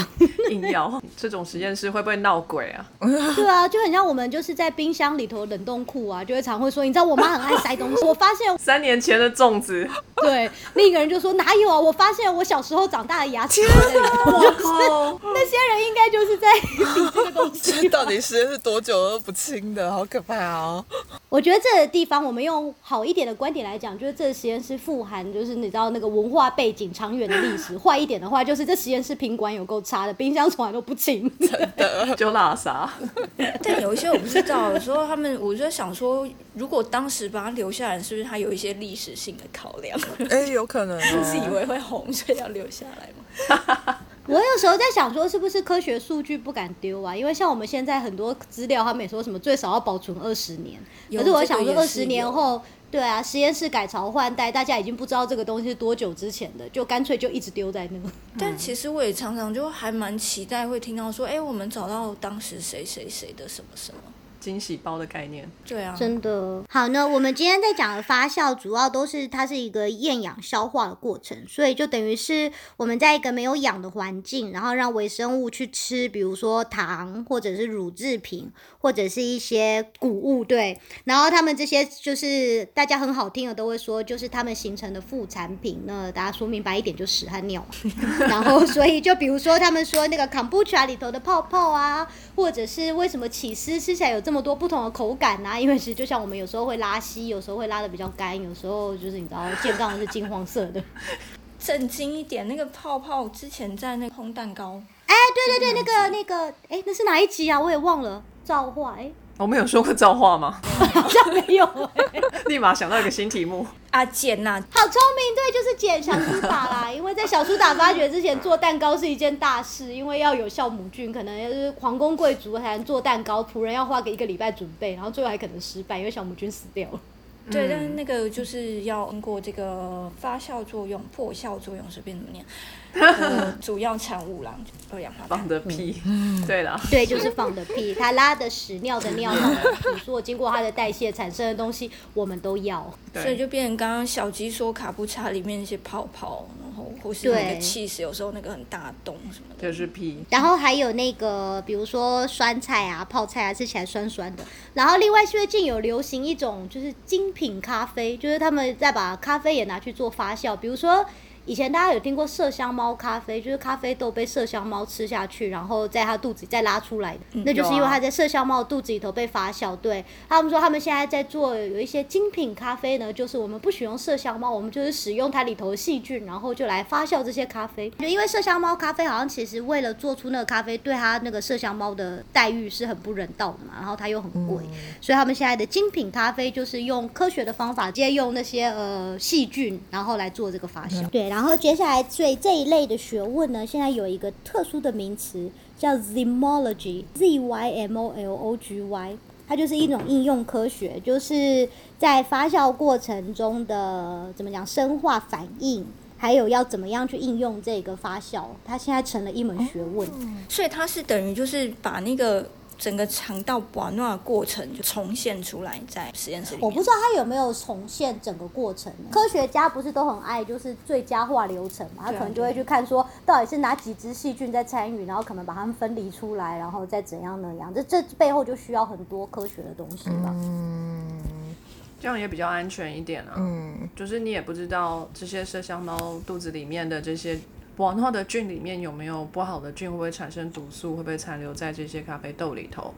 硬要这种实验室会不会闹鬼啊？对啊。”就很像我们就是在冰箱里头冷冻库啊，就会常会说，你知道我妈很爱塞东西。我发现三年前的粽子，对，另一个人就说哪有啊？我发现我小时候长大的牙齿在里头。那些人应该就是在 比这个东西。到底时间是多久都不清的，好可怕哦！我觉得这个地方，我们用好一点的观点来讲，就是这个实验室富含就是你知道那个文化背景、长远的历史。坏一点的话，就是这实验室品管有够差的，冰箱从来都不清，真的就拉萨。但有一些我不知道，有时候他们，我就在想说，如果当时把它留下来，是不是它有一些历史性的考量？哎，有可能是以哦。为会红，所以要留下来吗？我有时候在想说，是不是科学数据不敢丢啊？因为像我们现在很多资料，他们也说什么最少要保存二十年。可是我想说，二十年后，对啊，实验室改朝换代，大家已经不知道这个东西是多久之前的，就干脆就一直丢在那。但其实我也常常就还蛮期待会听到说，哎，我们找到当时谁谁谁的什么什么。惊喜包的概念。对啊，真的好呢。我们今天在讲的发酵，主要都是它是一个厌氧消化的过程，所以就等于是我们在一个没有氧的环境，然后让微生物去吃，比如说糖或者是乳制品，或者是一些谷物，对。然后他们这些就是大家很好听的都会说，就是他们形成的副产品。那大家说明白一点，就屎和尿。然后所以就比如说他们说那个 kombucha 里头的泡泡啊，或者是为什么起司吃起来有这么多不同的口感啊？因为其实就像我们有时候会拉稀，有时候会拉的比较干，有时候就是你知道健杠是金黄色的。震惊一点，那个泡泡之前在那个烘蛋糕，哎，对对对，那个那个，哎，那是哪一集啊？我也忘了。造化，哎，我们有说过造化吗？好像没有、哎 立马想到一个新题目。啊简呐、好聪明，对，就是捡小苏打啦。因为在小苏打发掘之前，做蛋糕是一件大事，因为要有酵母菌，可能就是皇宫贵族才能做蛋糕，仆人要花个一个礼拜准备，然后最后还可能失败，因为酵母菌死掉了。对，嗯但是那个就是要通过这个发酵作用、破酵作用，随便怎么念，呃主要产物啦，二氧化碳放。的屁，对了，对，就是放的屁，他拉的屎、尿的尿、放的屁，所有经过它的代谢产生的东西，我们都要。所以就变成刚刚小鸡说卡布茶里面那些泡泡，然后或是那对个气势，有时候那个很大洞什么的。就是屁。然后还有那个，比如说酸菜啊、泡菜啊，吃起来酸酸的。然后另外最近有流行一种就是精品咖啡，就是他们在把咖啡也拿去做发酵，比如说。以前大家有听过麝香猫咖啡，就是咖啡豆被麝香猫吃下去，然后在它肚子里再拉出来的，那就是因为它在麝香猫肚子里头被发酵。对他们说，他们现在在做有一些精品咖啡呢，就是我们不使用麝香猫，我们就是使用它里头的细菌，然后就来发酵这些咖啡。就因为麝香猫咖啡好像其实为了做出那个咖啡，对它那个麝香猫的待遇是很不人道的嘛，然后它又很贵，所以他们现在的精品咖啡就是用科学的方法，直接用那些呃细菌，然后来做这个发酵。对，然后接下来对这一类的学问呢，现在有一个特殊的名词叫 zymology，z y m o l o g y。它就是一种应用科学，就是在发酵过程中的怎么讲生化反应，还有要怎么样去应用这个发酵，它现在成了一门学问。所以它是等于就是把那个整个肠道保暖的过程就重现出来在实验室里。我不知道它有没有重现整个过程呢。科学家不是都很爱就是最佳化流程嘛？他可能就会去看说到底是哪几只细菌在参与，然后可能把它们分离出来，然后再怎样那样。这这背后就需要很多科学的东西吧。这样也比较安全一点啊。嗯，就是你也不知道这些麝香猫肚子里面的这些往后的菌里面有没有不好的菌，会不会产生毒素，会不会残留在这些咖啡豆里头。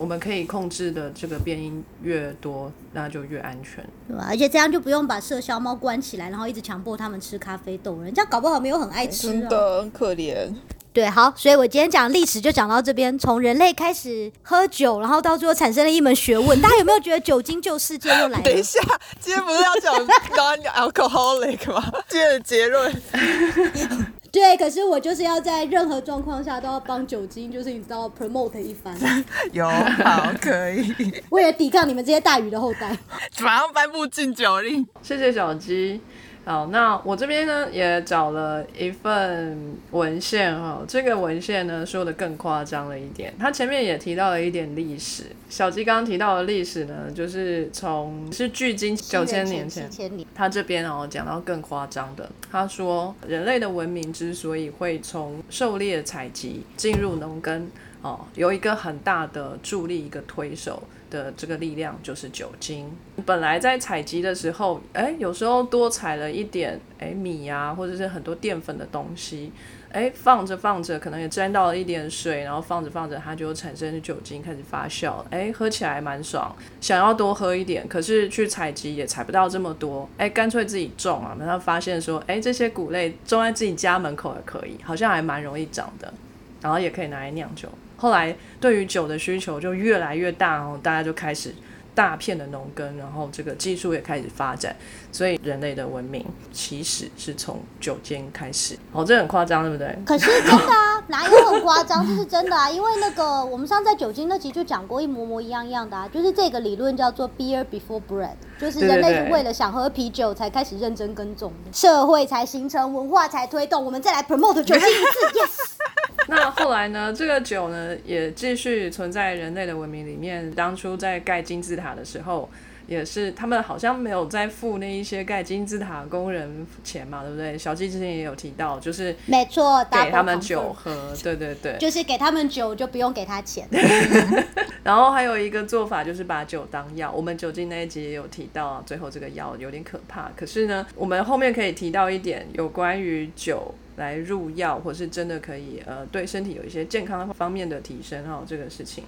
我们可以控制的这个变音越多，那就越安全。对吧？而且这样就不用把麝香猫关起来，然后一直强迫它们吃咖啡豆，人家搞不好没有很爱吃、啊。真的很可怜。对，好，所以我今天讲历史就讲到这边，从人类开始喝酒，然后到最后产生了一门学问。大家有没有觉得酒精救世界又来了？等一下，今天不是要讲 non alcoholic 吗？今天的结论，对，可是我就是要在任何状况下都要帮酒精，就是你知道 promote 一番，有好可以，为了抵抗你们这些大鱼的后代。马上颁布禁酒令。谢谢小鸡。好，那我这边呢也找了一份文献哈，这个文献呢说的更夸张了一点，它前面也提到了一点历史。小鸡刚刚提到的历史呢，就是从是距今九千年前。他这边哦讲到更夸张的，他说人类的文明之所以会从狩猎采集进入农耕哦，有一个很大的助力，一个推手的这个力量就是酒精。本来在采集的时候，哎，有时候多采了一点哎米呀、或者是很多淀粉的东西。哎，放着放着，可能也沾到了一点水，然后放着放着，它就产生酒精，开始发酵了。哎，喝起来蛮爽，想要多喝一点，可是去采集也采不到这么多。哎，干脆自己种啊，然后发现说，哎，这些谷类种在自己家门口也可以，好像还蛮容易长的，然后也可以拿来酿酒。后来对于酒的需求就越来越大哦，大家就开始大片的农耕，然后这个技术也开始发展，所以人类的文明其实是从酒精开始。哦，这很夸张，对不对？可是真的啊，哪有很夸张？这是真的啊，因为那个我们上次在酒精那集就讲过一模模一样样的啊，就是这个理论叫做 beer before bread，就是人类是为了想喝啤酒才开始认真耕种的，社会才形成，文化才推动，我们再来 promote 酒精一次，yes。那后来呢？这个酒呢，也继续存在人类的文明里面。当初在盖金字塔的时候，也是他们好像没有在付那一些盖金字塔工人钱嘛，对不对？小纪之前也有提到，就是没错，给他们酒喝，对对对。就是给他们酒就不用给他钱。然后还有一个做法就是把酒当药，我们酒精那一集也有提到啊，最后这个药有点可怕。可是呢，我们后面可以提到一点有关于酒来入药，或是真的可以呃对身体有一些健康方面的提升哦，这个事情。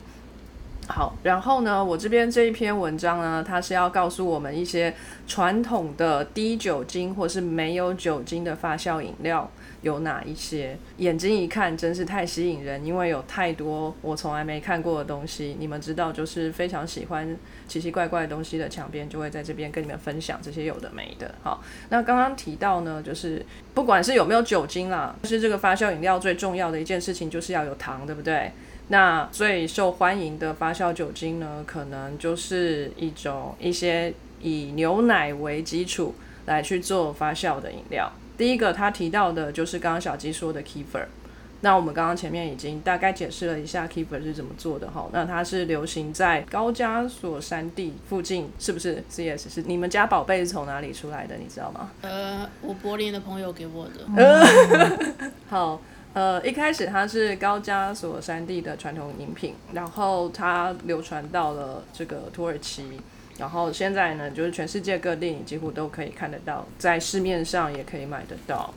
好，然后呢，我这边这一篇文章呢，它是要告诉我们一些传统的低酒精或是没有酒精的发酵饮料有哪一些。眼睛一看真是太吸引人，因为有太多我从来没看过的东西。你们知道，就是非常喜欢奇奇怪怪的东西的墙边，就会在这边跟你们分享这些有的没的。好，那刚刚提到呢，就是不管是有没有酒精啦，就是这个发酵饮料最重要的一件事情就是要有糖，对不对？那最受欢迎的发酵酒精呢，可能就是一种一些以牛奶为基础来去做发酵的饮料。第一个他提到的就是刚刚小鸡说的 Kefer。那我们刚刚前面已经大概解释了一下 Kefer 是怎么做的哈。那它是流行在高加索山地附近，是不是？CS 是你们家宝贝是从哪里出来的？你知道吗？呃，我柏林的朋友给我的，好，呃，一开始它是高加索山地的传统饮品，然后它流传到了这个土耳其，然后现在呢，就是全世界各地你几乎都可以看得到，在市面上也可以买得到。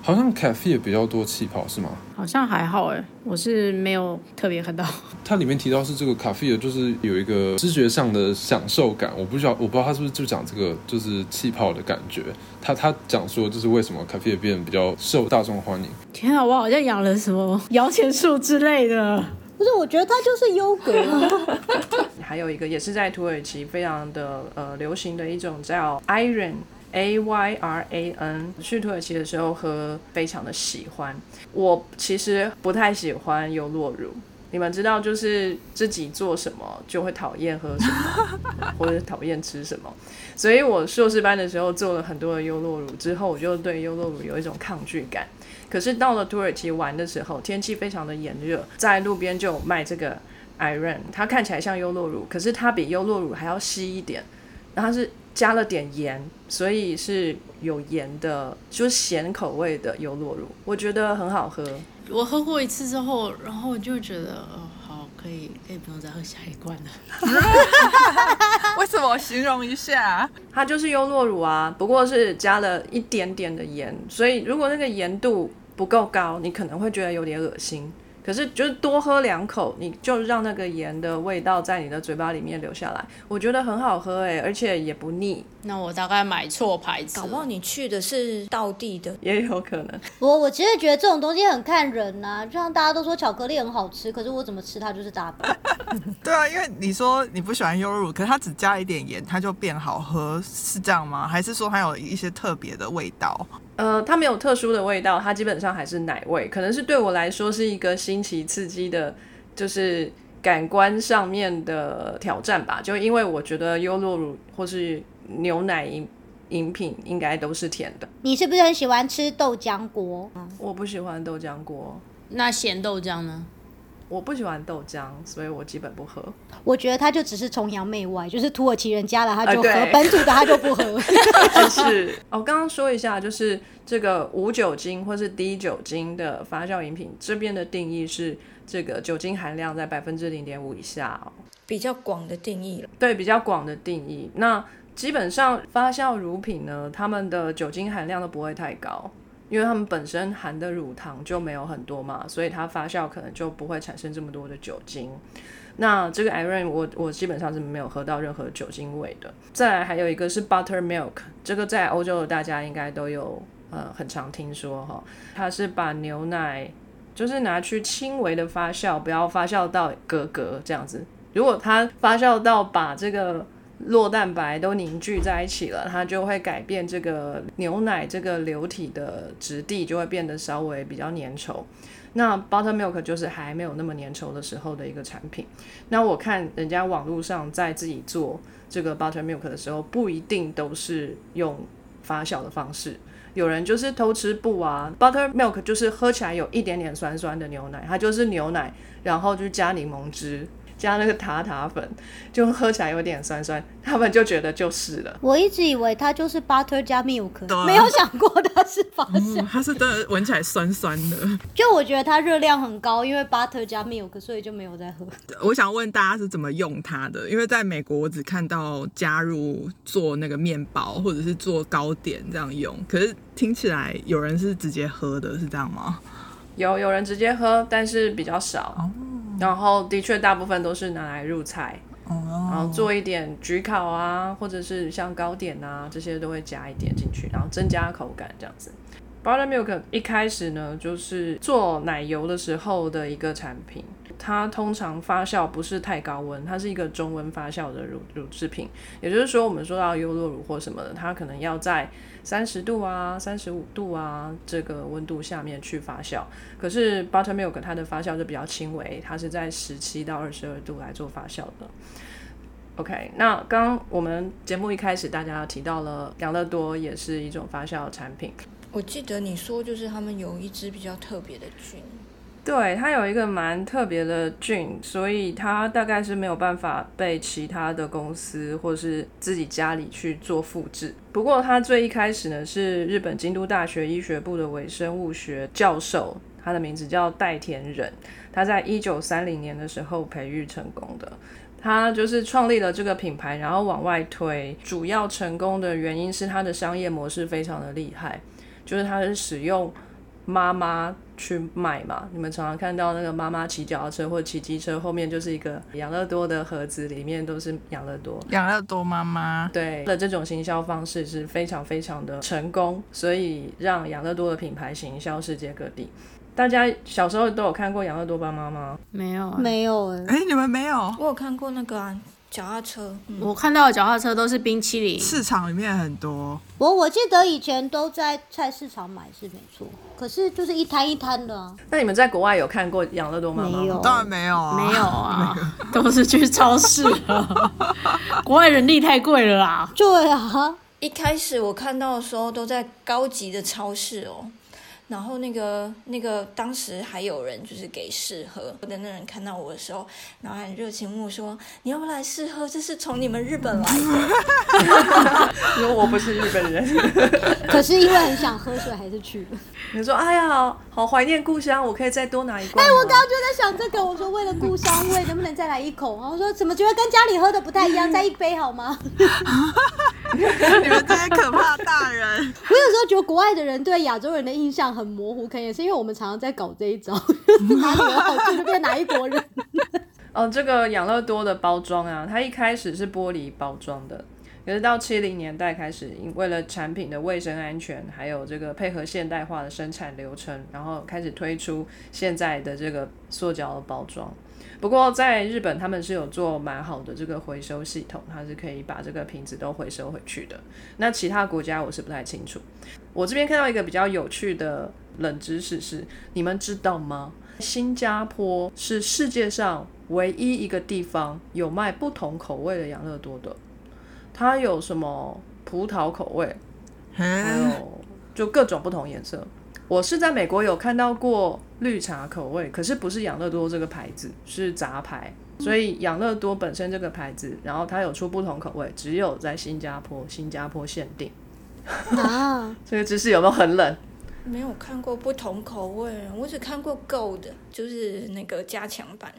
好像 cafe 也比较多气泡是吗？好像还好哎，我是没有特别看到。它里面提到是这个 cafe 就是有一个视觉上的享受感，我不知道我不知道他是不是就讲这个就是气泡的感觉。他他讲说就是为什么 cafe 变得比较受大众欢迎。天啊，我好像养了什么摇钱树之类的。不是，我觉得它就是优格啊。还有一个也是在土耳其非常的呃流行的一种叫 Iron。A Y R A N，去土耳其的时候喝，非常的喜欢。我其实不太喜欢优酪乳，你们知道，就是自己做什么就会讨厌喝什么，或者讨厌吃什么。所以我硕士班的时候做了很多的优酪乳，之后我就对优酪乳有一种抗拒感。可是到了土耳其玩的时候，天气非常的炎热，在路边就有卖这个 Iron，它看起来像优酪乳，可是它比优酪乳还要稀一点，然后它是加了点盐，所以是有盐的，就是咸口味的优酪乳，我觉得很好喝。我喝过一次之后，然后我就觉得，哦，好，可以，可以不用再喝下一罐了。为什么形容一下？它就是优酪乳啊，不过是加了一点点的盐，所以如果那个盐度不够高，你可能会觉得有点恶心。可是就是多喝两口，你就让那个盐的味道在你的嘴巴里面留下来，我觉得很好喝哎，而且也不腻，那我大概买错牌子，搞不好你去的是道地的，也有可能。我我其实觉得这种东西很看人呐、就像大家都说巧克力很好吃，可是我怎么吃它就是大便。对啊，因为你说你不喜欢优乳，可是它只加一点盐，它就变好喝，是这样吗？还是说它有一些特别的味道？呃，它没有特殊的味道，它基本上还是奶味，可能是对我来说是一个新奇刺激的，就是感官上面的挑战吧。就因为我觉得优酪乳或是牛奶饮饮品应该都是甜的，你是不是很喜欢吃豆浆锅？我不喜欢豆浆锅，那咸豆浆呢？我不喜欢豆浆，所以我基本不喝。我觉得它就只是崇洋媚外，就是土耳其人加了他就喝，本土的他就不喝。是哦，刚刚说一下，就是这个无酒精或是低酒精的发酵饮品，这边的定义是这个酒精含量在百分之零点五以下哦。比较广的定义了。对比较广的定义。那基本上发酵乳品呢，它们的酒精含量都不会太高，因为它们本身含的乳糖就没有很多嘛，所以它发酵可能就不会产生这么多的酒精。那这个 Irene，我我基本上是没有喝到任何酒精味的。再来还有一个是 Buttermilk，这个在欧洲的大家应该都有呃很常听说哈，它是把牛奶就是拿去轻微的发酵，不要发酵到格格这样子。如果它发酵到把这个酪蛋白都凝聚在一起了，它就会改变这个牛奶这个流体的质地，就会变得稍微比较粘稠。那 buttermilk 就是还没有那么粘稠的时候的一个产品。那我看人家网络上在自己做这个 buttermilk 的时候，不一定都是用发酵的方式。有人就是偷吃布啊，buttermilk 就是喝起来有一点点酸酸的牛奶，它就是牛奶，然后就加柠檬汁。加那个塔塔粉，就喝起来有点酸酸，他们就觉得就是了。我一直以为它就是 butter 加 milk，对没有想过它是发酵。它是真的闻起来酸酸的。就我觉得它热量很高，因为 butter 加 milk，所以就没有再喝。我想问大家是怎么用它的？因为在美国我只看到加入做那个面包或者是做糕点这样用，可是听起来有人是直接喝的，是这样吗？有有人直接喝，但是比较少。然后的确大部分都是拿来入菜，然后做一点焗烤啊，或者是像糕点啊这些都会加一点进去，然后增加口感这样子。Buttermilk 一开始呢就是做奶油的时候的一个产品，它通常发酵不是太高温，它是一个中温发酵的乳乳制品，也就是说我们说到优酪乳或什么的，它可能要在。三十度啊，三十五度啊，这个温度下面去发酵。可是 buttermilk 它的发酵就比较轻微，它是在十七到二十二度来做发酵的。OK，那刚我们节目一开始大家提到了养乐多也是一种发酵产品。我记得你说就是他们有一支比较特别的菌。对，它有一个蛮特别的菌，所以它大概是没有办法被其他的公司或是自己家里去做复制。不过它最一开始呢，是日本京都大学医学部的微生物学教授，他的名字叫代田忍，他在一九三零年的时候培育成功的。他就是创立了这个品牌，然后往外推，主要成功的原因是他的商业模式非常的厉害，就是他是使用。妈妈去卖嘛？你们常常看到那个妈妈骑脚踏车或骑机车，后面就是一个养乐多的盒子，里面都是养乐多。养乐多妈妈对的这种行销方式是非常非常的成功，所以让养乐多的品牌行销世界各地。大家小时候都有看过养乐多妈妈吗？没有，没有哎。哎，你们没有？我有看过那个啊。脚踏车，我看到的脚踏车都是冰淇淋。市场里面很多，我我记得以前都在菜市场买是没错，可是就是一摊一摊的。那你们在国外有看过养乐多吗？没有，当然没有啊，没有啊，都是去超市。国外人力太贵了啦。对啊，一开始我看到的时候都在高级的超市哦。然后那个那个当时还有人就是给试喝的那人看到我的时候，然后很热情问我说：“你要不来试喝？这是从你们日本来的。”因为我不是日本人，可是因为很想喝，所以还是去了。你说：“哎呀，好怀念故乡，我可以再多拿一罐。”哎，我刚刚就在想这个，我说为了故乡味，能不能再来一口？然后说怎么觉得跟家里喝的不太一样？再一杯好吗？你们这些可怕大人！我有时候觉得国外的人对亚洲人的印象很模糊，可能也是因为我们常常在搞这一招，哪里有好就变哪一国人。哦，这个养乐多的包装啊，它一开始是玻璃包装的，可是到七零年代开始，为了产品的卫生安全，还有这个配合现代化的生产流程，然后开始推出现在的这个塑胶的包装。不过在日本，他们是有做蛮好的这个回收系统，它是可以把这个瓶子都回收回去的。那其他国家我是不太清楚。我这边看到一个比较有趣的冷知识是，你们知道吗？新加坡是世界上唯一一个地方有卖不同口味的养乐多的。它有什么葡萄口味，还有就各种不同颜色。我是在美国有看到过绿茶口味，可是不是养乐多这个牌子，是杂牌。所以养乐多本身这个牌子，然后它有出不同口味，只有在新加坡，新加坡限定。啊，这个知识有没有很冷？没有看过不同口味，我只看过 Gold，就是那个加强版，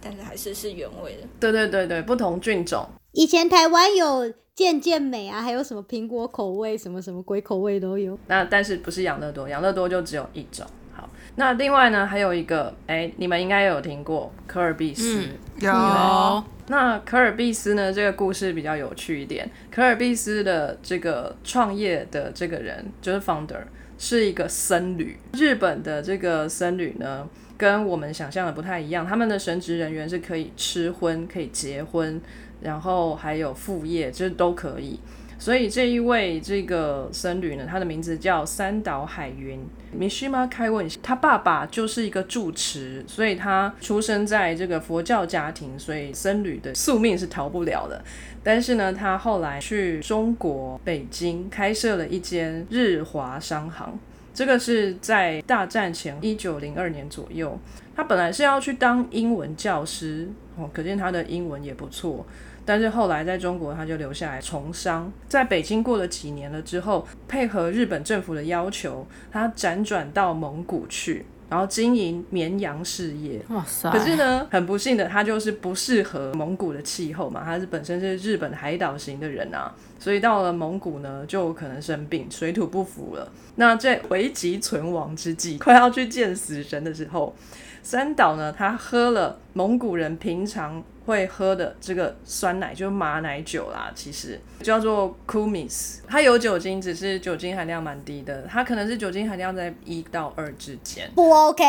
但是还是是原味的。对对对对，不同菌种。以前台湾有。健健美啊，还有什么苹果口味，什么什么鬼口味都有。那但是不是养乐多？养乐多就只有一种。好，那另外呢，还有一个，哎，你们应该有听过可尔必斯。有。那可尔必斯呢？这个故事比较有趣一点。可尔必斯的这个创业的这个人就是 founder，是一个僧侣。日本的这个僧侣呢，跟我们想象的不太一样，他们的神职人员是可以吃荤、可以结婚，然后还有副业，这都可以。所以这一位这个僧侣呢，他的名字叫三岛海云 Mishima k a i w 他爸爸就是一个住持，所以他出生在这个佛教家庭，所以僧侣的宿命是逃不了的。但是呢，他后来去中国北京开设了一间日华商行，这个是在大战前一九零二年左右。他本来是要去当英文教师哦，可见他的英文也不错。但是后来在中国，他就留下来从商，在北京过了几年了之后，配合日本政府的要求，他辗转到蒙古去，然后经营绵羊事业。哇塞！可是呢，很不幸的，他就是不适合蒙古的气候嘛，他是本身是日本海岛型的人啊，所以到了蒙古呢，就可能生病，水土不服了。那在危急存亡之际，快要去见死神的时候。三岛呢，他喝了蒙古人平常会喝的这个酸奶，就是马奶酒啦，其实叫做 Kumis，它有酒精，只是酒精含量蛮低的，它可能是酒精含量在一到二之间。不 OK，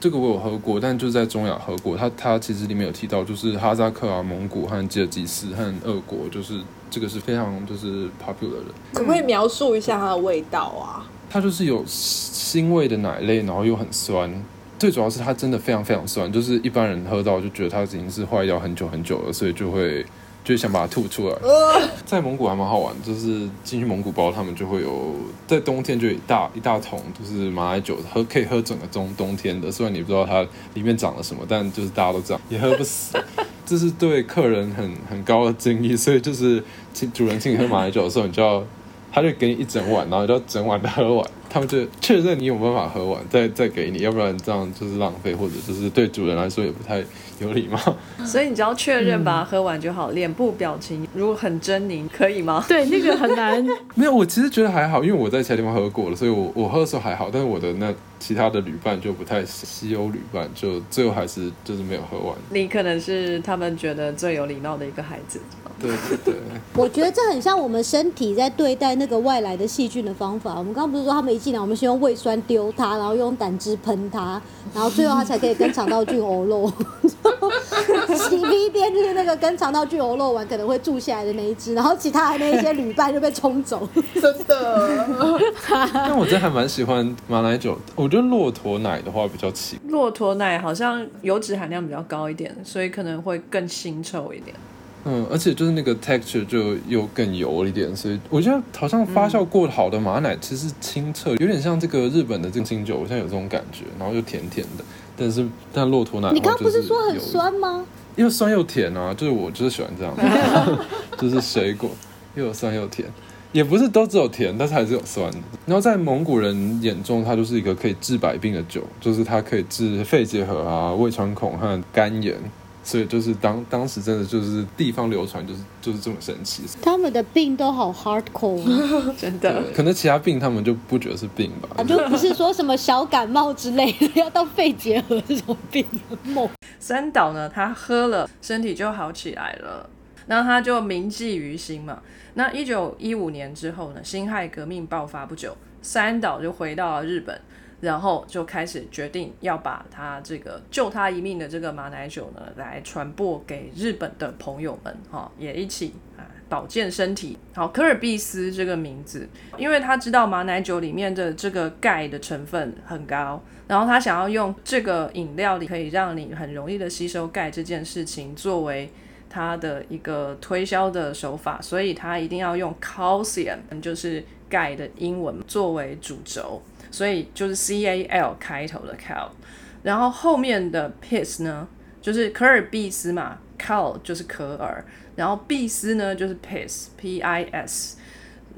这个我有喝过，但就是在中亚喝过。它它其实里面有提到，就是哈萨克啊、蒙古和吉尔吉斯和俄国，就是这个是非常就是 popular 的。可不可以描述一下它的味道啊？它就是有腥味的奶类，然后又很酸。最主要是它真的非常非常酸，就是一般人喝到就觉得它已经是坏掉很久很久了，所以就会就想把它吐出来。在蒙古还蛮好玩，就是进去蒙古包，他们就会有在冬天就一大一大桶，就是马奶酒，喝可以喝整个冬冬天的。虽然你不知道它里面长了什么，但就是大家都这样，也喝不死。这是对客人很很高的敬意，所以就是请主人请你喝马奶酒的时候，你就要他就给你一整碗，然后就要整碗的喝完。他们就确认你有办法喝完，再再给你，要不然这样就是浪费，或者就是对主人来说也不太有礼貌。所以你只要确认把它喝完就好，脸部表情如果很狰狞，可以吗？对，那个很难。没有，我其实觉得还好，因为我在其他地方喝过了，所以我我喝的时候还好。但是我的那其他的旅伴就不太西欧旅伴，就最后还是就是没有喝完。你可能是他们觉得最有礼貌的一个孩子。对对对，我觉得这很像我们身体在对待那个外来的细菌的方法。我们刚刚不是说他们一进来，我们先用胃酸丢它，然后用胆汁喷它，然后最后它才可以跟肠道菌欧漏。洗第一边就是那个跟肠道菌欧漏完可能会住下来的那一只，然后其他的那一些旅伴就被冲走。真的。但我真的还蛮喜欢马奶酒，我觉得骆驼奶的话比较奇。骆驼奶好像油脂含量比较高一点，所以可能会更腥臭一点。嗯，而且就是那个 texture 就又更油一点，所以我觉得好像发酵过好的马奶其实清澈，有点像这个日本的这个清酒，我现在有这种感觉，然后又甜甜的。但是但骆驼奶，你刚不是说很酸吗？又酸又甜啊，就是我就是喜欢这样，就是水果又有酸又甜，也不是都只有甜，但是还是有酸的。然后在蒙古人眼中，它就是一个可以治百病的酒，就是它可以治肺结核啊、胃穿孔和肝炎。所以就是当当时真的就是地方流传就是就是这么神奇，他们的病都好 hardcore，真的。可能其他病他们就不觉得是病吧，就不是说什么小感冒之类的，要到肺结核这种病。梦三岛呢，他喝了身体就好起来了，然后他就铭记于心嘛。那一九一五年之后呢，辛亥革命爆发不久，三岛就回到了日本。然后就开始决定要把他这个救他一命的这个马奶酒呢，来传播给日本的朋友们，哈，也一起啊保健身体。好，科尔必斯这个名字，因为他知道马奶酒里面的这个钙的成分很高，然后他想要用这个饮料里可以让你很容易的吸收钙这件事情作为他的一个推销的手法，所以他一定要用 calcium，就是钙的英文作为主轴。所以就是 C A L 开头的 cal，然后后面的 piss 呢，就是可尔必斯嘛，cal 就是可尔，然后必斯呢就是 piss P I S。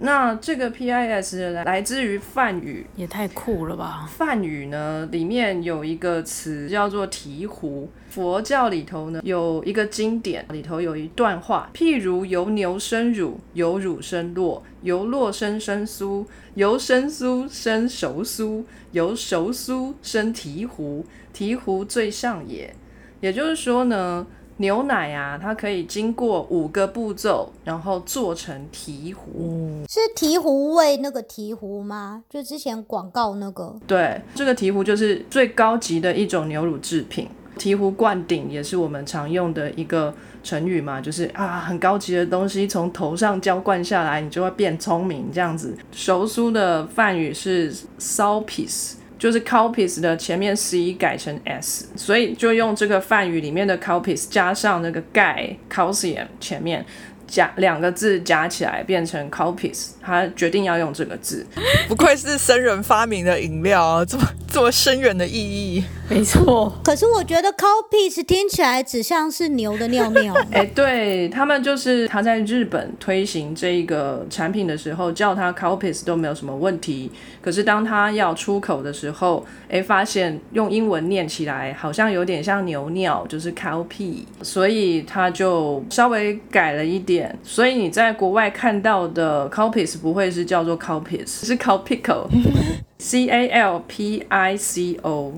那这个 P I S 来来自于梵语，也太酷了吧！梵语呢里面有一个词叫做醍醐。佛教里头呢有一个经典，里头有一段话，譬如由牛生乳，由乳生酪，由酪生生酥，由生酥生熟酥，由熟酥生醍醐，醍醐最上也。也就是说呢，牛奶啊，它可以经过五个步骤，然后做成提壶。是醍醐味那个醍醐吗？就之前广告那个。对，这个醍醐就是最高级的一种牛乳制品。醍醐灌顶也是我们常用的一个成语嘛，就是啊，很高级的东西从头上浇灌下来，你就会变聪明这样子。熟苏的梵语是 salpis，就是 calpis 的前面 c 改成 s，所以就用这个梵语里面的 calpis 加上那个钙 calcium 前面。加两个字加起来变成 calpis，他决定要用这个字。不愧是僧人发明的饮料啊，这么这么深远的意义。没错，可是我觉得 cow piece 听起来只像是牛的尿尿。哎、对他们就是他在日本推行这一个产品的时候，叫它 calpis 都没有什么问题。可是当他要出口的时候，哎，发现用英文念起来好像有点像牛尿，就是 cow pee，所以他就稍微改了一点。所以你在国外看到的 copies 不会是叫做 copies，是 calpico，C A L P I C O。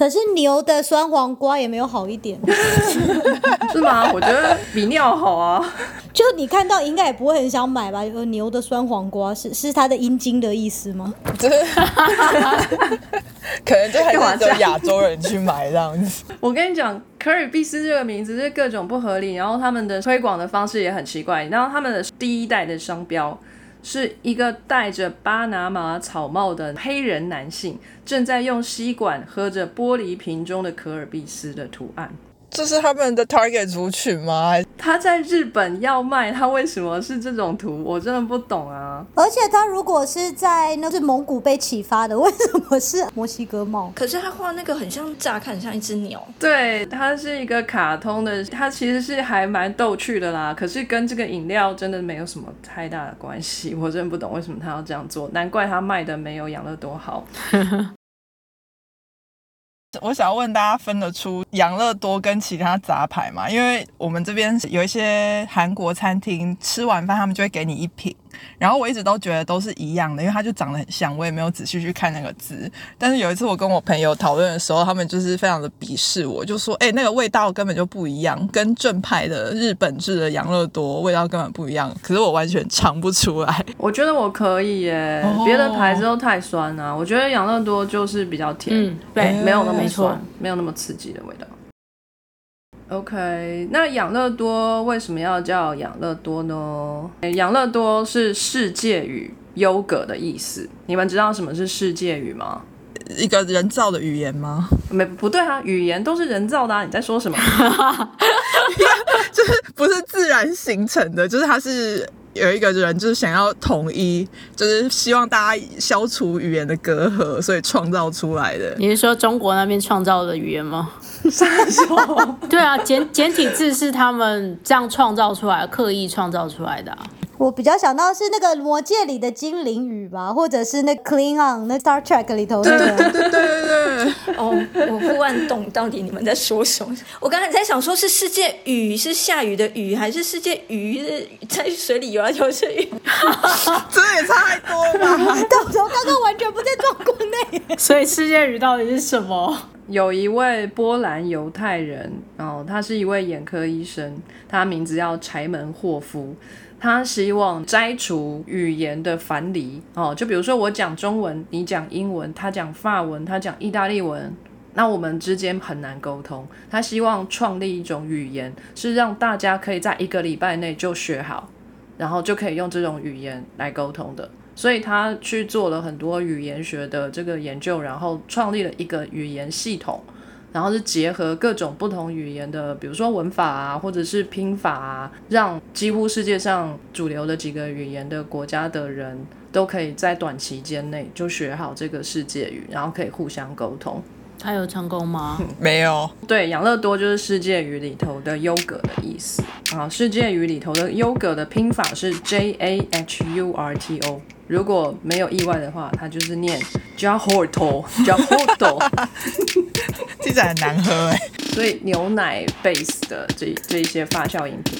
可是牛的酸黄瓜也没有好一点，是吗？我觉得比尿好啊。就你看到应该也不会很想买吧？呃，牛的酸黄瓜是是它的阴茎的意思吗？就 是可能就还是只有亚洲人去买这样子。我跟你讲，科尔必斯这个名字是各种不合理，然后他们的推广的方式也很奇怪。然后他们的第一代的商标是一个戴着巴拿马草帽的黑人男性，正在用吸管喝着玻璃瓶中的可尔必斯的图案。这是他们的 target 族群吗？他在日本要卖，他为什么是这种图？我真的不懂啊！而且他如果是在那是蒙古被启发的，为什么是墨西哥帽？可是他画那个很像，乍看很像一只鸟。对，它是一个卡通的，它其实是还蛮逗趣的啦。可是跟这个饮料真的没有什么太大的关系，我真的不懂为什么他要这样做。难怪他卖的没有养乐多好。我想要问大家分得出养乐多跟其他杂牌吗？因为我们这边有一些韩国餐厅吃完饭他们就会给你一瓶，然后我一直都觉得都是一样的，因为它就长得很像，我也没有仔细去看那个字。但是有一次我跟我朋友讨论的时候，他们就是非常的鄙视我，就说：“哎、那个味道根本就不一样，跟正派的日本制的养乐多味道根本不一样。”可是我完全尝不出来。我觉得我可以耶，哦别的牌子都太酸啊。我觉得养乐多就是比较甜，嗯，对，没有那么酸，没有那么刺激的味道。OK，那养乐多为什么要叫养乐多呢？养乐多是世界语优格的意思。你们知道什么是世界语吗？一个人造的语言吗？没不对啊，语言都是人造的、啊。你在说什么？就是不是自然形成的，就是它是有一个人就是想要统一，就是希望大家消除语言的隔阂，所以创造出来的。你是说中国那边创造的语言吗？对啊，简简体字是他们这样创造出来，刻意创造出来的、啊。我比较想到是那个《魔戒》里的精灵语吧，或者是那 Klingon 那 Star Trek 里头那个。对对对对，哦，我忽然懂到底你们在说什么。我刚才在想，说是世界雨是下雨的雨，还是世界鱼是在水里游来游去？这也差太多吧？到时候刚刚完全不在状况内。所以世界鱼到底是什么？有一位波兰犹太人，哦，他是一位眼科医生，他名字叫柴门霍夫。他希望摘除语言的樊篱哦，就比如说我讲中文，你讲英文，他讲法文，他讲意大利文，那我们之间很难沟通。他希望创立一种语言，是让大家可以在一个礼拜内就学好，然后就可以用这种语言来沟通的。所以他去做了很多语言学的这个研究，然后创立了一个语言系统。然后是结合各种不同语言的，比如说文法啊，或者是拼法啊，让几乎世界上主流的几个语言的国家的人都可以在短期间内就学好这个世界语，然后可以互相沟通。他有成功吗？没有，对，养乐多就是世界语里头的优格的意思啊。世界语里头的优格的拼法是 J A H U R T O。如果没有意外的话，它就是念 Jahorto，Jahorto。听起来很难喝哎。所以牛奶 base 的这这一些发酵饮品。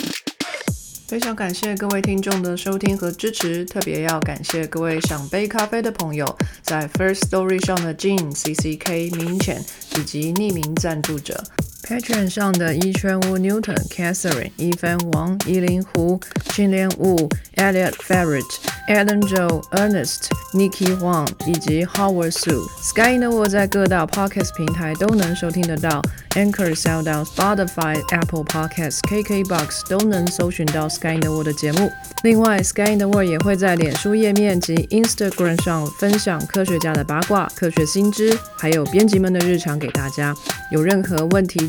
非常感谢各位听众的收听和支持，特别要感谢各位想杯咖啡的朋友，在 First Story 上的 Jean、CCK、明浅以及匿名赞助者。Patreon 上的一圈屋 Newton、Catherine、一帆王、伊林胡、青莲雾、Elliot Ferret、Adam Joe、Ernest、Nikki Huang 以及 Howard Su。Sky in the World 在各大 Podcast 平台都能收听得到，Anchor、SoundOn、Spotify、Apple Podcasts、KKBox 都能搜寻到 Sky in the World 的节目。另外，Sky in the World 也会在脸书页面及 Instagram 上分享科学家的八卦、科学新知，还有编辑们的日常给大家。有任何问题